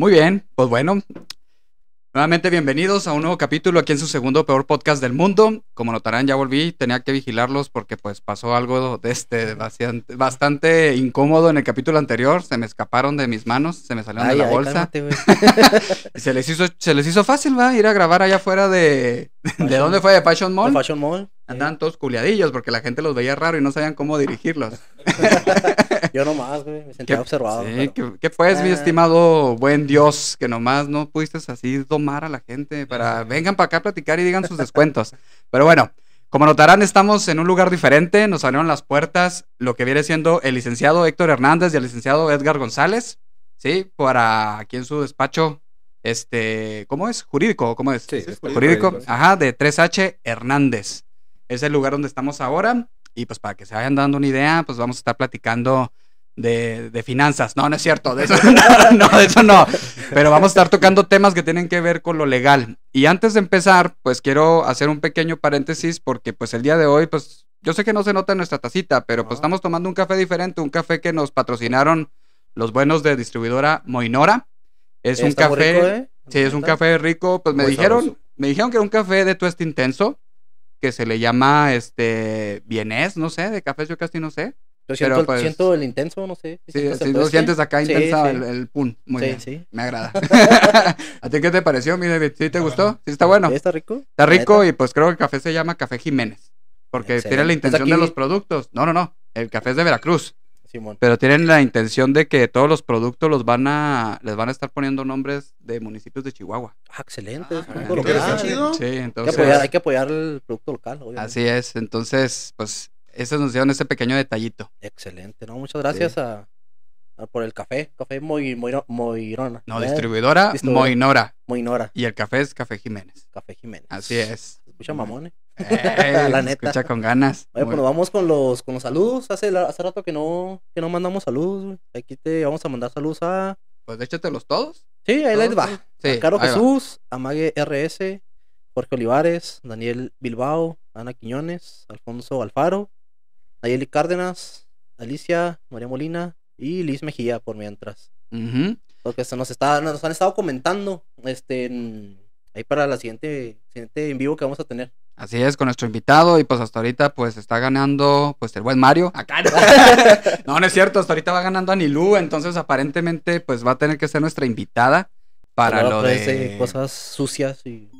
Muy bien, pues bueno. Nuevamente bienvenidos a un nuevo capítulo aquí en su segundo peor podcast del mundo. Como notarán, ya volví, tenía que vigilarlos porque pues pasó algo de este bastante, bastante incómodo en el capítulo anterior. Se me escaparon de mis manos, se me salieron de la Ay, ay, bolsa. cálmate, se les hizo, se les hizo fácil, va, ir a grabar allá afuera de. ¿De Fashion- dónde fue? ¿De Fashion Mall? De Fashion Mall. Andaban todos culiadillos porque la gente los veía raro y no sabían cómo dirigirlos. Yo nomás, güey, me ¿Qué, sentía observado. sí, pero- ¿qué, qué pues, mi Ah. estimado buen Dios, que nomás no pudiste así domar a la gente para vengan para acá a platicar y digan sus descuentos? Pero bueno, como notarán, estamos en un lugar diferente. Nos abrieron las puertas lo que viene siendo el licenciado Héctor Hernández y el licenciado Edgar González, ¿sí? Para aquí en su despacho, este, ¿cómo es? Jurídico, ¿cómo es? Sí, es jurídico. jurídico. Ajá, de 3H Hernández. Es el lugar donde estamos ahora. Y pues para que se vayan dando una idea, pues vamos a estar platicando de, de finanzas. No, no es cierto. De eso no, no, de eso no. Pero vamos a estar tocando temas que tienen que ver con lo legal. Y antes de empezar, pues quiero hacer un pequeño paréntesis porque pues el día de hoy, pues yo sé que no se nota en nuestra tacita, pero pues estamos tomando un café diferente, un café que nos patrocinaron los buenos de distribuidora Moinora. Es un café... rico, ¿eh? Sí, es un café rico. Pues me Muy dijeron, sabroso. me dijeron que era un café de tueste intenso, que se le llama este vienés, no sé, de cafés yo casi no sé. Yo siento, pero, el, pues, siento el intenso, no sé. Sí, ¿Sientes si el lo tueste? sientes acá Sí, intensa sí. El, el pun. Muy sí, bien. sí. Me agrada. ¿A ti qué te pareció, mi David? ¿Sí te gustó? ¿Sí está bueno? ¿Sí ¿Está rico? Está rico y pues creo que el café se llama Café Jiménez. Porque tiene la Excelente. intención ¿Es de los productos. No, no, no. El café es de Veracruz. Simón. Pero tienen la intención de que todos los productos los van a, les van a estar poniendo nombres de municipios de Chihuahua. Ah, excelente. es Ah, local. chido. Sí, Hay que, entonces. apoyar, hay que apoyar el producto local, obviamente. Así es, entonces, pues, eso nos dieron ese pequeño detallito. Excelente, ¿no? Muchas gracias a, a- por el café. Café Moy, Moiro- Moirona. No, ¿eh? distribuidora Distribuidora. Moinora. Moinora. Y el café es Café Jiménez. Café Jiménez. Así es. Escucha mamón, ¿eh? Eh, La neta. Escucha con ganas. Oye, Muy- pues vamos con los, con los saludos. Hace, hace rato que no, que no mandamos saludos, güey. Aquí te vamos a mandar saludos a. Pues échatelos todos. Sí, ahí les va. Sí, a Caro ahí va. Jesús, a Mague RS, Jorge Olivares, Daniel Bilbao, Ana Quiñones, Alfonso Alfaro, Nayeli Cárdenas, Alicia, María Molina y Liz Mejía por mientras. Porque se nos, está, nos han estado comentando este en- ahí para la siguiente, siguiente en vivo que vamos a tener. Así es, con nuestro invitado. Y pues hasta ahorita, pues está ganando, pues el buen Mario. Acá. no, no es cierto. Hasta ahorita va ganando Anilú. Entonces, aparentemente, pues va a tener que ser nuestra invitada para Luego lo de. cosas sucias y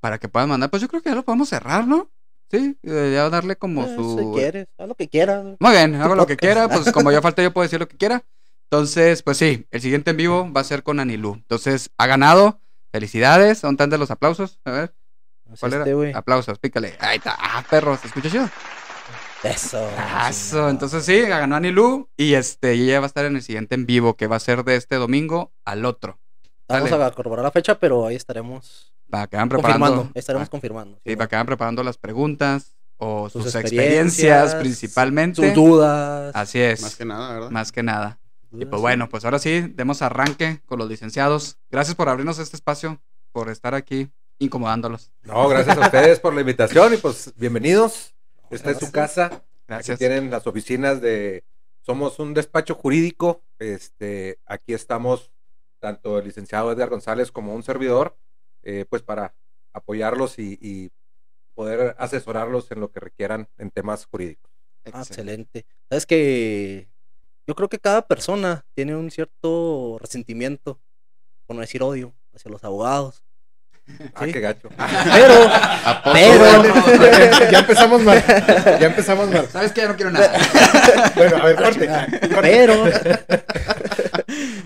Para que puedan mandar. Pues yo creo que ya lo podemos cerrar, ¿no? Sí, eh, ya darle como Eh, su. si quieres, haz lo que quieras. Muy bien, hago lo que quiera, pues como ya falta yo puedo decir lo que quiera. Entonces, pues sí, el siguiente en vivo va a ser con Anilú. Entonces, ha ganado. Felicidades. ¿Dónde están de los aplausos? A ver, ¿cuál este, era? güey. Aplausos, pícale. Ahí está. Ah, perro, ¿se escucha chido? Eso. Eso, entonces sí, ganó Anilú. Y este, ella va a estar en el siguiente en vivo, que va a ser de este domingo al otro. Vamos Dale. a corroborar la fecha, pero ahí estaremos Para que preparando. confirmando. Estaremos ah, confirmando. sí, para que vayan preparando las preguntas o sus, Sus experiencias, experiencias, principalmente. Sus dudas. Así es. Más que nada, ¿verdad? Más que nada. Y pues sí. bueno, pues ahora sí, demos arranque con los licenciados. Gracias por abrirnos este espacio, por estar aquí incomodándolos. No, gracias a ustedes por la invitación y pues bienvenidos. Esta es su casa. Aquí Gracias. tienen las oficinas de. Somos un despacho jurídico. Este, aquí estamos tanto el licenciado Edgar González como un servidor, eh, pues para apoyarlos y, y poder asesorarlos en lo que requieran en temas jurídicos. Ah, excelente. Sabes que yo creo que cada persona tiene un cierto resentimiento, por no decir odio, hacia los abogados. Ah, qué gacho. Pero, Pero... ya empezamos mal. Ya empezamos mal. ¿Sabes qué? Ya no quiero nada. Bueno, a ver, corte. pero,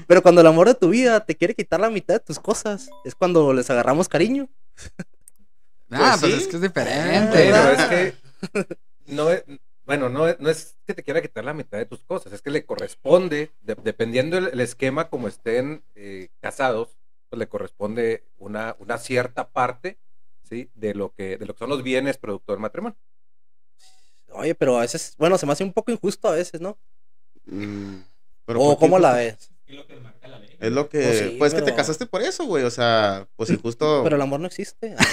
pero cuando el amor de tu vida te quiere quitar la mitad de tus cosas, es cuando les agarramos cariño. Ah, pues sí. es que es diferente. pero es que no es, bueno, no, es- no es que te quiera quitar la mitad de tus cosas, es que le corresponde, de- dependiendo el, el esquema como estén eh, casados, pues le corresponde una, una cierta parte, ¿sí? De lo que, de lo que son los bienes producto del matrimonio. Oye, pero a veces, bueno, se me hace un poco injusto a veces, ¿no? Mm, pero O cómo la ves. Es lo que marca la ley. Es lo que. Pues sí, pues que te pero- casaste por eso, güey. O sea, pues si justo. Pero el amor no existe.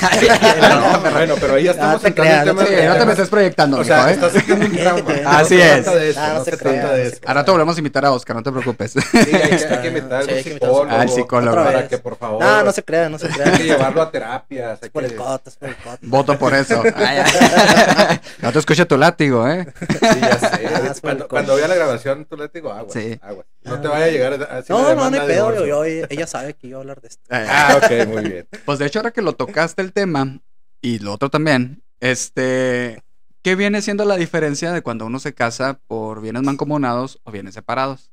No, bueno, pero ahí ya estamos te entrando en creas, no te no te me estés proyectando, O sea, ¿eh? estás sacando un trauma. Así No es. Ah, no no se trata no de eso. Ahora te volvemos a invitar a Oscar, no te preocupes. Sí, hay, que- hay que invitar Sí, un hay que invitar a un psicólogo. Al psicólogo. Para que, por favor, No, no se crea, no se hay crea. que llevarlo a terapias. hay por el coto, por el coto. Voto por eso. No te escuche tu látigo, ¿eh? Sí, ya sé. Ah, cuando, vea la grabación, tú le digo agua. Sí. agua. No te vaya a llegar así No, no, no hay pedo. Yo, ella sabe que iba a hablar de esto. Ah, ok, muy bien. Pues de hecho, ahora que lo tocaste el tema, y lo otro también, este, ¿qué viene siendo la diferencia de cuando uno se casa por bienes mancomunados o bienes separados?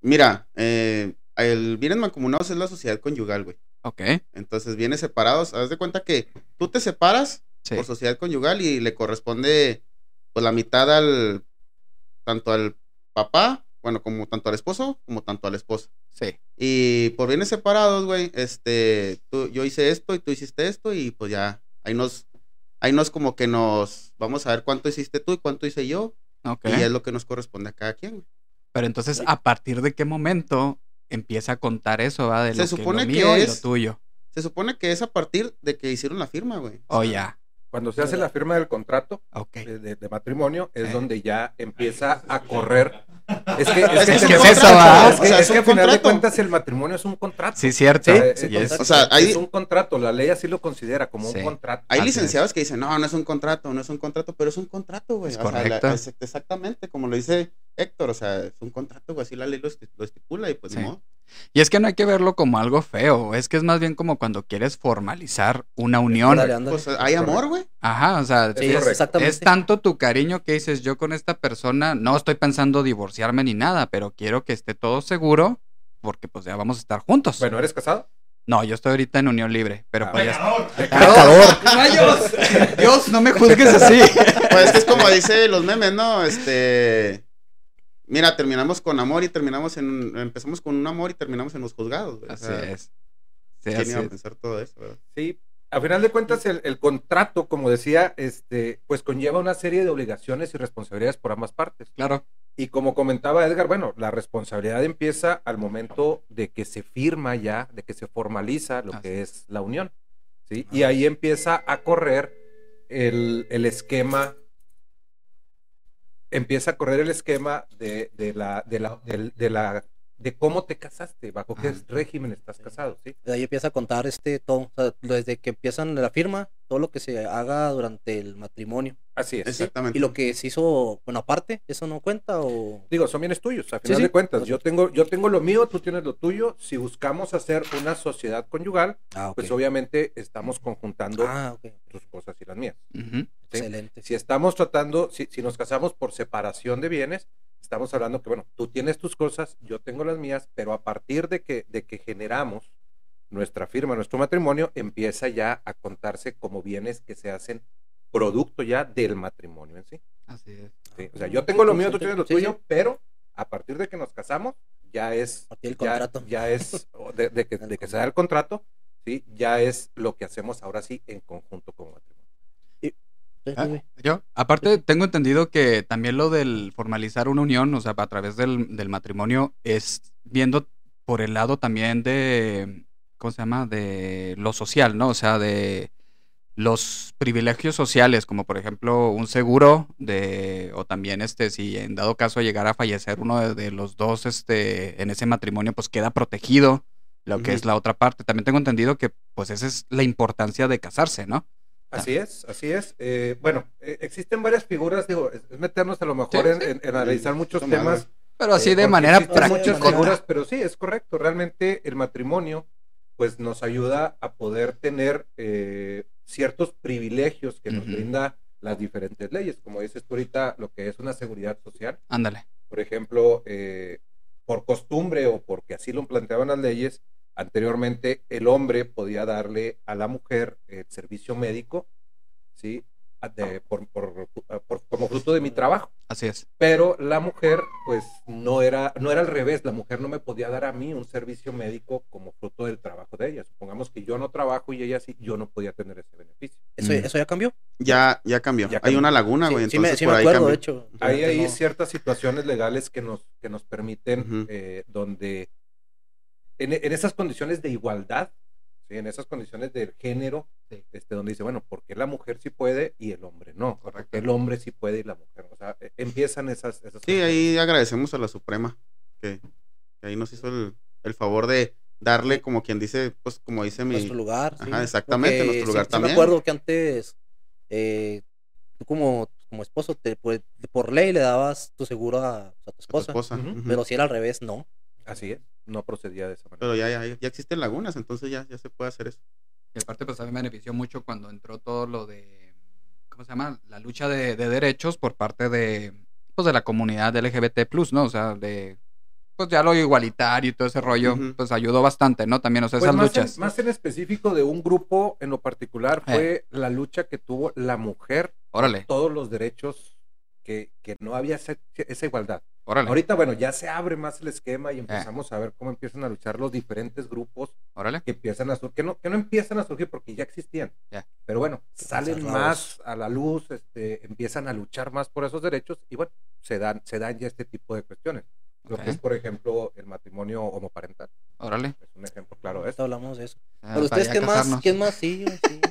Mira, eh, el bienes mancomunados es la sociedad conyugal, güey. Ok, Entonces, bienes separados. Haz de cuenta que tú te separas sí. por sociedad conyugal y le corresponde, pues, la mitad al. Tanto al papá, bueno, como tanto al esposo, como tanto a la esposa. Sí. Y por bienes separados, güey, este, tú, yo hice esto y tú hiciste esto y pues ya, ahí nos, ahí nos como que nos, vamos a ver cuánto hiciste tú y cuánto hice yo Ok. y es lo que nos corresponde a cada quien. güey. Pero entonces, ¿a partir de qué momento empieza a contar eso, va? De Se lo supone que, lo mío y lo es- tuyo. Se supone que es a partir de que hicieron la firma, güey. Oh, ya. Cuando se hace la firma del contrato Ok. de, matrimonio, es donde ya empieza a correr. Es que Es que es, es que un ¿qué es contrato, eso, es que, o sea, es que un al final de cuentas el matrimonio es un contrato. Sí, cierto. Sí, Eh, sí, Y es- contrato. O sea, hay- es un contrato, la ley así lo considera como Sí. un contrato. Hay Así licenciados que dicen, no, no es un contrato, no es un contrato, pero es un contrato, güey. Es O sea, la- correcto. es exactamente como lo dice Héctor, o sea, es un contrato, güey, así la ley lo, esti- lo estipula y pues Sí. modo. Y es que no hay que verlo como algo feo, es que es más bien como cuando quieres formalizar una unión. Pues hay amor, güey. Ajá, o sea, Es Sí, es, correcto. exactamente. es tanto tu cariño que dices, yo con esta persona no estoy pensando divorciarme ni nada, pero quiero que esté todo seguro porque pues ya vamos a estar juntos. Bueno, ¿eres casado? No, yo estoy ahorita en unión libre, pero Ah, pues ya Pecador. Dios, no me juzgues así. Pues es que es como dice los memes, ¿no? Este. Mira, terminamos con amor y terminamos en. Empezamos con un amor y terminamos en los juzgados, güey. O Así sea, es. Sí, ¿Quién así iba a es. pensar todo eso, verdad? Sí. A final de cuentas, el, el contrato, como decía, este, pues conlleva una serie de obligaciones y responsabilidades por ambas partes. Claro. Y como comentaba Edgar, bueno, la responsabilidad empieza al momento de que se firma ya, de que se formaliza lo Así que es la unión. ¿sí? Y ahí empieza a correr el, el esquema, empieza a correr el esquema de, de la, de, la, de la, de cómo te casaste, bajo qué Ajá. régimen estás casado, ¿sí? De ahí empieza a contar este todo. O sea, desde que empiezan la firma, todo lo que se haga durante el matrimonio. Así es. Exactamente. Y lo que se hizo, bueno, aparte, ¿eso no cuenta o...? Digo, son bienes tuyos, a final sí. de cuentas. Yo tengo, yo tengo lo mío, tú tienes lo tuyo. Si buscamos hacer una sociedad conyugal, Ah, pues obviamente estamos conjuntando Ah, ok. tus cosas y las mías. ¿sí? Excelente. Si estamos tratando, si, si nos casamos por separación de bienes, estamos hablando que, bueno, tú tienes tus cosas, yo tengo las mías, pero a partir de que, de que generamos nuestra firma, nuestro matrimonio, empieza ya a contarse como bienes que se hacen producto ya del matrimonio en sí. Así es. ¿sí? O sea, yo tengo lo mío, tú tienes lo Sí, tuyo, sí. pero a partir de que nos casamos, ya es, ya, contrato. ya es, de que, de que se da el contrato, ¿sí? Ya es lo que hacemos ahora sí en conjunto como matrimonio. Ah. Yo, aparte, tengo entendido que también lo del formalizar una unión, o sea, a través del, del matrimonio, es viendo por el lado también de, ¿cómo se llama? De lo social, ¿no? O sea, de los privilegios sociales, como por ejemplo un seguro de, o también este, si en dado caso llegara a fallecer uno de, de los dos, este, en ese matrimonio, pues queda protegido lo que es la otra parte. También tengo entendido que, pues, esa es la importancia de casarse, ¿no? Así es, así es. Eh, bueno, eh, existen varias figuras, digo, es, meternos a lo mejor Sí, en, sí. en- en analizar muchos temas. Pero así eh, de manera existen muchas práctica. figuras, pero sí, es correcto. Realmente el matrimonio, pues nos ayuda a poder tener eh, ciertos privilegios que nos Ujú. brinda las diferentes leyes. Como dices tú ahorita, lo que es una seguridad social. Ándale. por ejemplo, eh, por costumbre o porque así lo planteaban las leyes, anteriormente el hombre podía darle a la mujer el servicio médico, ¿sí? de- por- por- por- como fruto de mi trabajo. Así es. Pero la mujer, pues no era, no era al revés, la mujer no me podía dar a mí un servicio médico como fruto del trabajo de ella. Supongamos que yo no trabajo y ella sí, yo no podía tener ese beneficio. ¿Eso, Mm. ¿Eso ya cambió? Ya, ya cambió. Ya Hay una laguna, Sí, güey. sí me, entonces sí por me ahí acuerdo, cambió. de hecho. Hay ahí ciertas situaciones legales que nos, que nos permiten, eh, donde en, en esas condiciones de igualdad, ¿sí? en esas condiciones del género, Sí. este, donde dice, bueno, ¿por qué la mujer sí puede y el hombre no? Correcto. El hombre sí puede y la mujer. O sea, eh, empiezan esas... esas Sí, ahí agradecemos a la Suprema que, que ahí nos hizo el, el favor de darle, como quien dice, pues como dice mi... nuestro lugar. sí. Ajá, exactamente, Porque nuestro lugar sí- también. me acuerdo que antes, eh, tú como, como esposo, te, pues, por ley le dabas tu seguro a, a tu a tu esposa. Pero si era al revés, no. Así es, no procedía de esa manera. Pero ya, ya, ya existen lagunas, entonces ya, ya se puede hacer eso. Y aparte, pues también me benefició mucho cuando entró todo lo de, ¿cómo se llama? La lucha de, de derechos por parte de, pues, de la comunidad LGBT+, ¿no? O sea, de, pues ya lo igualitario y todo ese rollo, Ujú. pues ayudó bastante, ¿no? También, o sea, Pues esas más, luchas. En, más en específico de un grupo en lo particular Eh. fue la lucha que tuvo la mujer, Órale, todos los derechos que, que no había esa, esa igualdad. Órale, Ahorita, bueno, ya se abre más el esquema y empezamos a ver cómo empiezan a luchar los diferentes grupos órale. que empiezan a surgir, que no, que no empiezan a surgir porque ya existían. Pero bueno, salen más a la luz, este, empiezan a luchar más por esos derechos y bueno, se dan, se dan ya este tipo de cuestiones. Lo que es, por ejemplo, el matrimonio homoparental. Órale. Es un ejemplo claro de eso. hablamos de eso. Ah, Pero para ustedes, ¿quién más? casarnos. ¿Quién más? Sí, sí.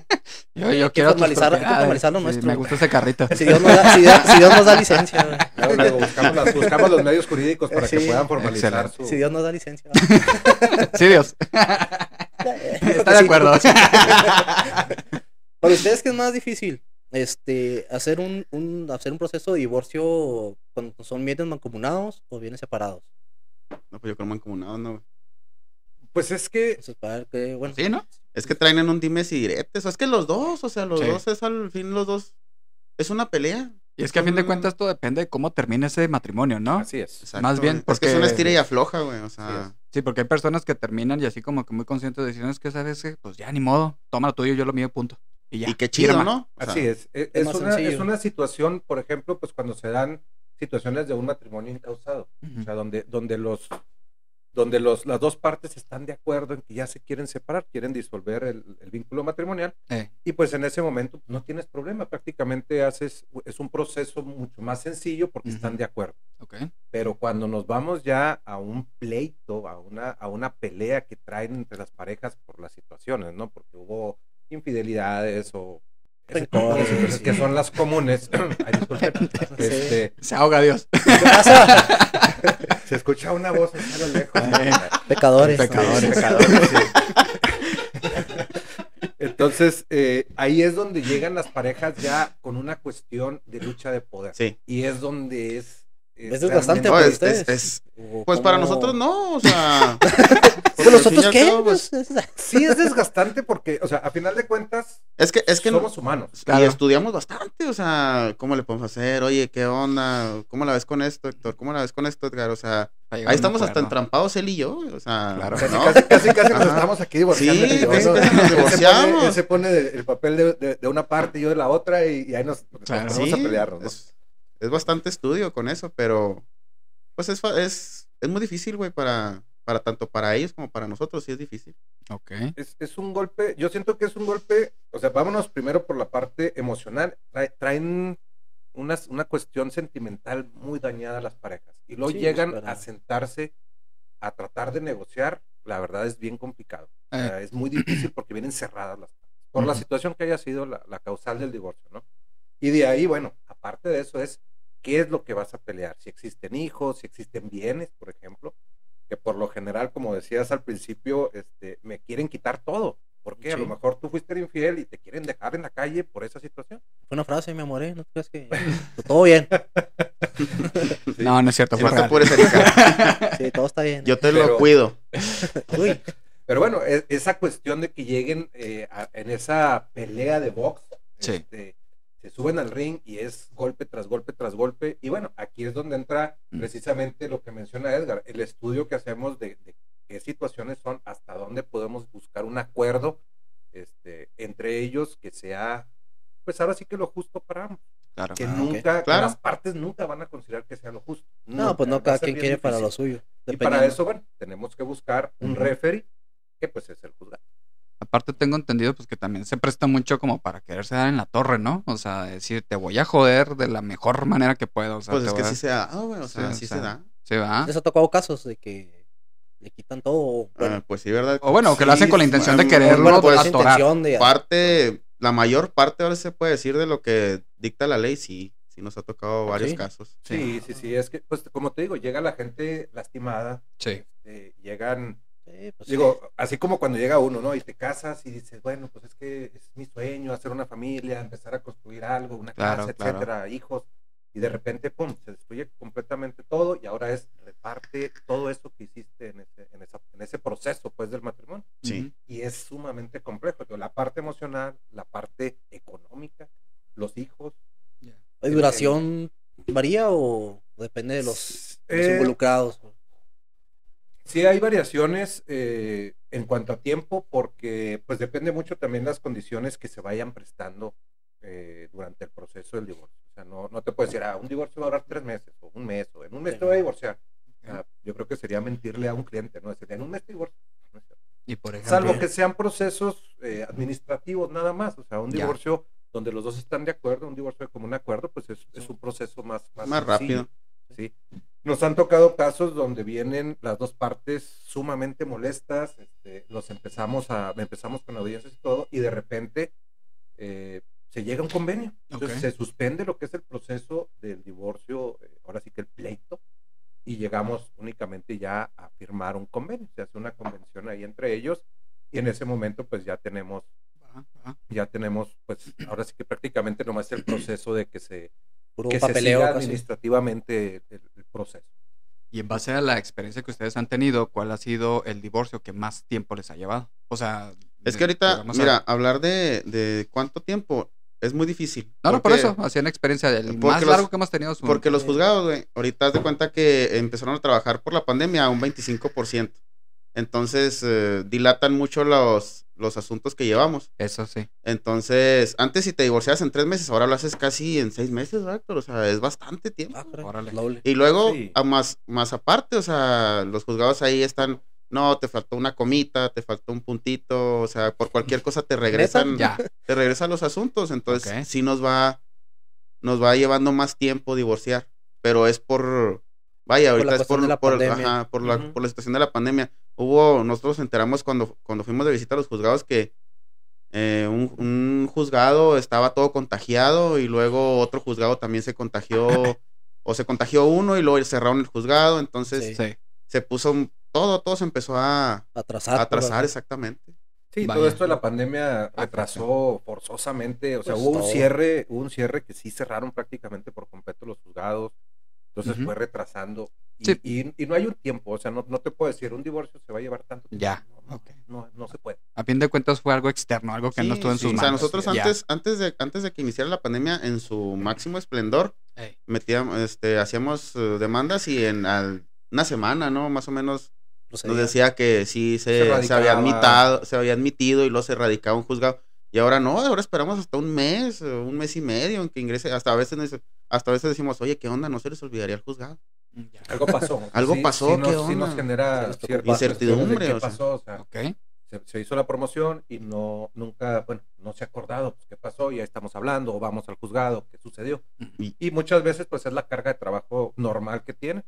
Yo, yo quiero formalizar- formalizar lo Sí, nuestro. me gusta ese carrito. Si Dios nos da, si Dios, si Dios nos da licencia. güey. Luego, luego buscamos, las- buscamos los medios jurídicos para que puedan formalizar su... Si Dios nos da licencia. Sí, Dios. Está de acuerdo. Para ustedes, ¿qué es más difícil? Este, hacer un, un, hacer un proceso de divorcio cuando son bienes mancomunados o bienes separados. No, pues yo creo mancomunado, no. güey. Pues es que bueno. Sí, ¿no? Es que traen en un dimes y diretes. O es que los dos, o sea, los Sí. dos es al fin los dos. Es una pelea. Y es que a fin de cuentas todo depende de cómo termine ese matrimonio, ¿no? así es. Exacto, Más bien güey. Es que es una porque- estira y afloja, güey. O sea, Sí, porque hay personas que terminan y así como que muy conscientes de decir, es que sabes que, pues ya ni modo, toma lo tuyo, yo lo mío, punto. Y ya. y qué chido. ¿no? O sea, Así es. Es, es es una, es una situación, por ejemplo, pues cuando se dan situaciones de un matrimonio incausado. Ujú. O sea, donde, donde los donde los, las dos partes están de acuerdo en que ya se quieren separar, quieren disolver el, el vínculo matrimonial, Eh, y pues en ese momento no tienes problema, prácticamente haces, es un proceso mucho más sencillo porque Ujú. están de acuerdo. ok. Pero cuando nos vamos ya a un pleito, a una, a una pelea que traen entre las parejas por las situaciones, ¿no? Porque hubo infidelidades o ese sí. que son las comunes. Ay, disculpen. Este, Se ahoga Dios. ¿Qué pasa? se escucha una voz allá a lo lejos. Eh, Pecadores. Pecadores. Pecadores, sí. Entonces, eh, ahí es donde llegan las parejas ya con una cuestión de lucha de poder. Sí. Y es donde es... Es desgastante No, para es- ustedes. es- es- ¿O pues cómo? para nosotros no, o sea. ¿Pero y nosotros qué? cabo, pues, Pues, es- Sí, es desgastante porque, o sea, a final de cuentas, es que, es que no- somos humanos. Claro. Y estudiamos bastante, o sea, ¿cómo le podemos hacer? Oye, ¿qué onda? ¿Cómo la ves con esto, Héctor? ¿Cómo la ves con esto, Edgar? O sea, ahí estamos hasta entrampados él y yo, o sea, Claro. Casi, ¿no? casi, casi, casi nos estamos aquí divorciando. Sí, se pone- él se pone de- el papel de, una parte y yo de la otra y, y ahí nos, vamos a pelearnos. Es, bastante estudio con eso, pero pues es, es, es muy difícil, güey, para, para tanto para ellos como para nosotros, sí es difícil. Ok. Es, es un golpe, yo siento que es un golpe, o sea, vámonos primero por la parte emocional. Trae- traen una, una cuestión sentimental muy dañada a las parejas. Y luego Sí, llegan a sentarse a tratar de negociar. La verdad es bien complicado. O Eh, sea, es muy difícil porque vienen cerradas las partes. Por la Ujú. situación que haya sido la, la causal del divorcio, ¿no? Y de ahí, bueno, aparte de eso es qué es lo que vas a pelear. Si existen hijos, si existen bienes, por ejemplo, que por lo general, como decías al principio, este, me quieren quitar todo. Porque a lo mejor tú fuiste infiel y te quieren dejar en la calle por esa situación. Fue una frase, me amoré. ¿No crees que.? Todo bien. No, no es cierto, fue no te real. apures, Erika, Sí, todo está bien. yo te Pero- lo cuido. Uy, Pero bueno, e- esa cuestión de que lleguen eh, a- en esa pelea de box, Sí. este, se suben al ring y es golpe tras golpe tras golpe. Y bueno, aquí es donde entra Mm. precisamente lo que menciona Edgar, el estudio que hacemos de, de qué situaciones son, hasta dónde podemos buscar un acuerdo este, entre ellos que sea pues ahora sí que lo justo para ambos. Claro. Que Ah, nunca, Claro. las partes nunca van a considerar que sea lo justo. No, pues no, cada quien quiere para lo suyo. Y para eso, bueno, tenemos que buscar un referee, que pues es el juzgado. Aparte tengo entendido pues que también se presta mucho como para quererse dar en la torre, ¿no? O sea, decir, te voy a joder de la mejor manera que puedo. O sea, Pues es que sí se da, güey, o Sí, sea, o sí sea, se da. Sí, va. Les ha tocado casos de que le quitan todo. o, Bueno, Ah, pues sí, ¿verdad? O bueno, que lo hacen con la Sí, intención de bueno, quererlo bueno, por esa atorar. intención de Parte, la mayor parte ahora se puede decir de lo que dicta la ley, sí, sí nos ha tocado varios Sí. casos. Sí, sí, sí, es que, pues como te digo, llega la gente lastimada, Sí. este, llegan, Sí, pues, digo, así como cuando llega uno, ¿no? Y te casas y dices, bueno, pues es que es mi sueño hacer una familia, empezar a construir algo, una Claro, casa, claro. etcétera, hijos, y de repente, pum, se destruye completamente todo y ahora es reparte todo eso que hiciste en ese, en esa- en ese proceso, pues, del matrimonio. Sí. y es sumamente complejo. Digo, La parte emocional, la parte económica, los hijos. ¿hay duración varía o depende de los, de los Eh, involucrados? Sí hay variaciones eh, en cuanto a tiempo porque pues depende mucho también las condiciones que se vayan prestando eh, durante el proceso del divorcio. O sea, no, no te puedes decir, ah, un divorcio va a durar tres meses o un mes o en un mes Sí. te voy a divorciar. O sea, yo creo que sería mentirle a un cliente, ¿no? Decirle, en un mes te divorcio. No es cierto. Y por ejemplo, Salvo que sean procesos eh, administrativos nada más, o sea, un Ya. divorcio donde los dos están de acuerdo, un divorcio de común acuerdo, pues es, es un proceso más, más, Más rápido. ¿sí? Nos han tocado casos donde vienen las dos partes sumamente molestas, este, los empezamos a, empezamos con audiencias y todo, y de repente eh, se llega a un convenio. Entonces se suspende lo que es el proceso del divorcio, eh, ahora sí que el pleito, y llegamos únicamente ya a firmar un convenio. Se hace una convención ahí entre ellos, y en ese momento pues ya tenemos ya tenemos, pues, ahora sí que prácticamente nomás el proceso de que se, Puro que se siga administrativamente el, el proceso. Y en base a la experiencia que ustedes han tenido, ¿cuál ha sido el divorcio que más tiempo les ha llevado? O sea, Es de- que ahorita, a- mira, hablar de, de cuánto tiempo es muy difícil. No, no, por eso, hacían experiencia. El porque más los- largo que hemos tenido Porque los juzgados, güey, ahorita de cuenta que empezaron a trabajar por la pandemia a un 25%. Entonces, eh, dilatan mucho los, los asuntos que llevamos. Eso sí. Entonces, antes si te divorciabas en tres meses, ahora lo haces casi en seis meses, ¿verdad? O sea, es bastante tiempo. Ah, Órale. Y luego, Sí. a más, más aparte, o sea, los juzgados ahí están, no, te faltó una comita, te faltó un puntito, o sea, por cualquier cosa te regresan, Ya. te regresan los asuntos. Entonces, sí nos va, nos va llevando más tiempo divorciar. Pero es por, vaya, Por la ahorita es por, la por, pandemia. ajá, por, la, por la situación de la pandemia. Hubo, nosotros nos enteramos cuando, cuando fuimos de visita a los juzgados que eh, un, un juzgado estaba todo contagiado y luego otro juzgado también se contagió, o se contagió uno y luego cerraron el juzgado. Entonces, Sí. Se puso todo, todo se empezó a, Atrasar. a atrasar, exactamente. Sí, Vaya. todo esto de la pandemia retrasó forzosamente, o sea, Pues hubo un todo. cierre, hubo un cierre que sí cerraron prácticamente por completo los juzgados, entonces fue retrasando. Y, Sí. y- y no hay un tiempo, o sea, no, no te puedo decir, un divorcio se va a llevar tanto tiempo. Ya, No, no, ok. no, no se puede. A fin de cuentas fue algo externo, algo que no estuvo en sí, sus O manos. sea, nosotros Ya. antes, antes, de, antes de que iniciara la pandemia, en su máximo esplendor, metíamos, este, hacíamos eh, demandas y en al- una semana, ¿no? Más o menos nos decía que sí se, Se se, había admitado, se había admitido y luego se radicaba un juzgado. Y ahora no, ahora esperamos hasta un mes, eh, un mes y medio en que ingrese. Hasta a veces, hasta a veces decimos, oye, ¿qué onda? No se les olvidaría el juzgado. Ya. Algo pasó. Algo Sí- pasó, sí nos, ¿qué sí onda? nos genera Se nos preocupa. ciertas Incertidumbre, de o ¿Qué sea. pasó? O sea, Ok. se, se hizo la promoción y no nunca, bueno, no se ha acordado pues, qué pasó, ya estamos hablando, o vamos al juzgado, qué sucedió. Y- Y muchas veces, pues, es la carga de trabajo normal que tiene.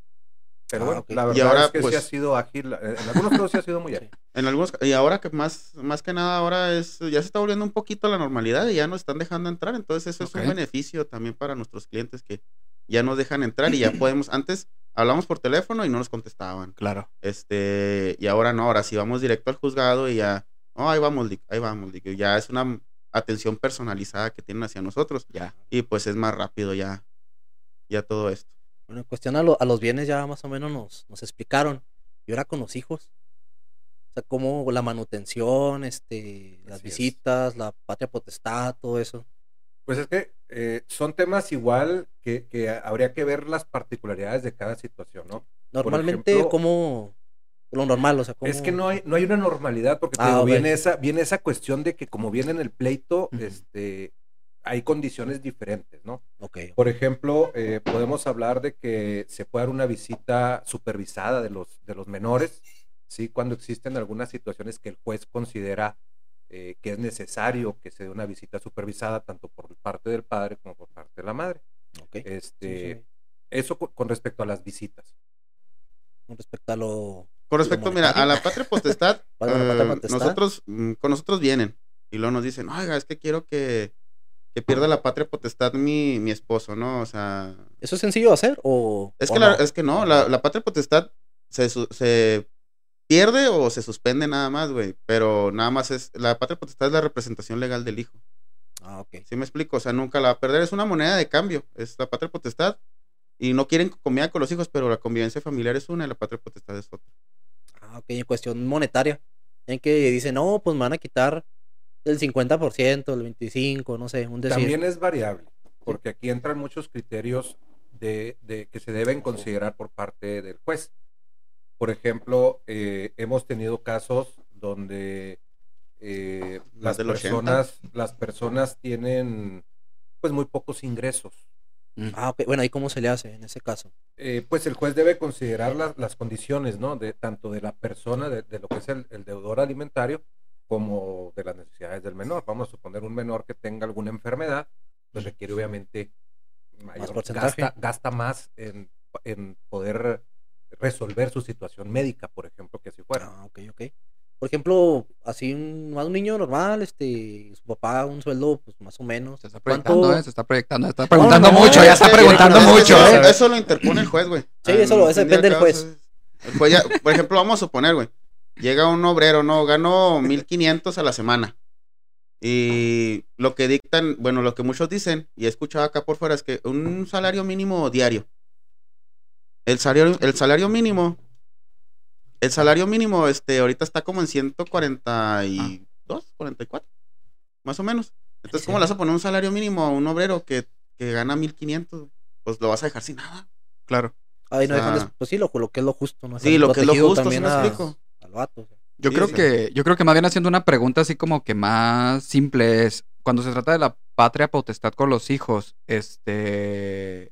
Pero Ah, bueno, ok. la Y verdad ahora, es que pues- sí ha sido ágil, eh, en algunos casos sí ha sido muy ágil. En algunos, y ahora que más, más que nada ahora es, ya se está volviendo un poquito a la normalidad y ya nos están dejando entrar, entonces eso es un beneficio también para nuestros clientes que ya nos dejan entrar y ya podemos, antes hablamos por teléfono y no nos contestaban, Claro. este, y ahora no, ahora sí vamos directo al juzgado y ya, oh, ahí vamos, ahí vamos, ya es una atención personalizada que tienen hacia nosotros Ya. y pues es más rápido ya, ya todo esto. Bueno, en cuestión a, lo- a los bienes ya más o menos nos, nos explicaron. Y ahora con los hijos. O sea, cómo la manutención, este, las Así es. visitas, la patria potestad, todo eso. Pues es que eh, son temas igual que, que habría que ver las particularidades de cada situación, ¿no? Normalmente, ejemplo- como lo normal, o sea, como... Es que no hay, no hay una normalidad porque Ah, digo, viene, esa, viene esa cuestión de que como viene en el pleito, este, hay condiciones diferentes, ¿no? Ok. Por ejemplo, eh, podemos hablar de que se puede dar una visita supervisada de los, de los menores, ¿sí? Cuando existen algunas situaciones que el juez considera eh, que es necesario que se dé una visita supervisada tanto por parte del padre como por parte de la madre. ok. Este, Sí, sí. Eso co- con respecto a las visitas. Con respecto a lo. Con respecto, mira, a la patria potestad, Para la patria eh, potestad. nosotros, mm, con nosotros vienen y luego nos dicen, oiga, es que quiero que, que pierda la patria potestad mi, mi esposo, ¿no? O sea, ¿Eso es sencillo de hacer o.? es o que, la- no? es que no, la, la patria potestad se, se pierde o se suspende nada más, güey, pero nada más es, la patria potestad es la representación legal del hijo. Ah, ok. ¿Sí me explico? O sea, nunca la va a perder, es una moneda de cambio, es la patria potestad. Y no quieren comida con los hijos, pero la convivencia familiar es una y la patria potestad es otra. Ah, ok. En cuestión monetaria. En que dice, no, pues me van a quitar el 50%, el 25%, no sé, un decir. También es variable, porque aquí entran muchos criterios de, de- que se deben considerar por parte del juez. Por ejemplo, eh, hemos tenido casos donde eh, las del 80. personas, las personas tienen pues muy pocos ingresos. Ah, ok. Bueno, ¿y cómo se le hace en ese caso? Eh, pues el juez debe considerar las, las condiciones, ¿no? De tanto de la persona, de, de lo que es el, el deudor alimentario, como de las necesidades del menor. Vamos a suponer un menor que tenga alguna enfermedad, pues requiere obviamente mayor porcentaje. gasta, gasta más en, en poder resolver su situación médica, por ejemplo, que si fuera. Ah, ok, ok. Por ejemplo, así un, más un niño normal, este, su papá un sueldo, pues más o menos. Se está ¿Cuánto? proyectando, ¿eh? Se está proyectando, está preguntando no, mucho, ya está preguntando mucho, eso, ¿eh? eso lo interpone el juez, güey. Sí, eso lo- eso depende del juez. es- el juez ya- por ejemplo, vamos a suponer, güey. Llega un obrero, ¿no? Gano 1500 a la semana. Y lo que dictan, bueno, lo que muchos dicen, y he escuchado acá por fuera, es que un salario mínimo diario. El salario, el salario mínimo. El salario mínimo, este, ahorita está como en 142, 44, más o menos. Entonces, ¿cómo sí. le vas a poner un salario mínimo a un obrero que, que gana 1500? güey? Pues lo vas a dejar sin nada. Claro. Ahí no o dejan de- pues sí, lo, lo que es lo justo, ¿no? Sí, lo que es lo justo, ¿sí me a- explico? Al vato, o sea. Yo Sí, creo sí. que, yo creo que más bien haciendo una pregunta así como que más simple es, cuando se trata de la patria potestad con los hijos, este,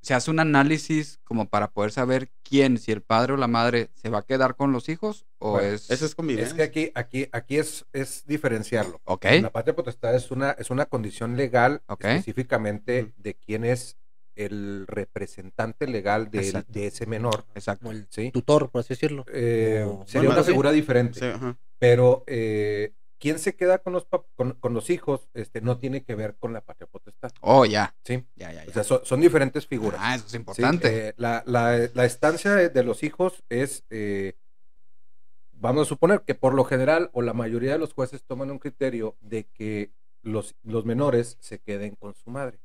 se hace un análisis como para poder saber quién, si el padre o la madre se va a quedar con los hijos o Bueno, es, Eso es convivencia. Es que aquí, aquí, aquí es, es diferenciarlo. ok, La patria potestad es una, es una condición legal específicamente de quién es el representante legal de, de ese menor. exacto. Como el ¿sí? tutor, por así decirlo. Eh, sería bueno, una sí. figura diferente. Sí, ajá. Pero eh, quién se queda con los, con, con los hijos este, no tiene que ver con la patria potestad. Oh, ya, ¿sí? ya, ya, ya. O sea, son, son diferentes figuras. ah, eso es importante. Eh, la, la- la estancia de, de los hijos es, eh, vamos a suponer que por lo general o la mayoría de los jueces toman un criterio de que los, los menores se queden con su madre.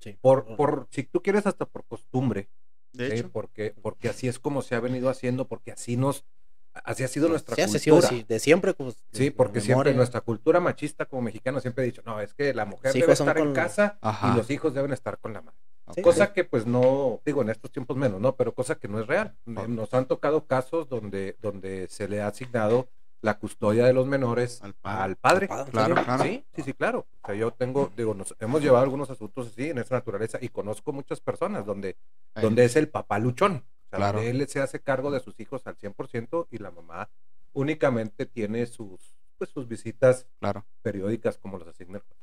Sí. Por, por, si tú quieres, hasta por costumbre, De ¿sí? hecho, porque, porque así es como se ha venido haciendo, porque así nos, así ha sido nuestra Sí, así ha cultura. sido así, de siempre. Sí, porque siempre nuestra cultura machista como mexicano siempre he dicho, no, es que la mujer debe estar en casa y los hijos deben estar con la madre. Sí, Cosa sí. que pues no, digo, en estos tiempos menos, ¿no? Pero cosa que no es real. Nos han tocado casos donde, donde se le ha asignado la custodia de los menores Al padre. al padre. Al padre, ¿en Claro, serio? claro. Sí, sí, sí, claro. O sea, yo tengo, digo, nos hemos llevado algunos asuntos así en esa naturaleza y conozco muchas personas donde, Ahí. donde es el papá luchón. O sea, Claro. donde él se hace cargo de sus hijos al 100% y la mamá únicamente tiene sus, pues, sus visitas Claro. periódicas como los asigna el juez.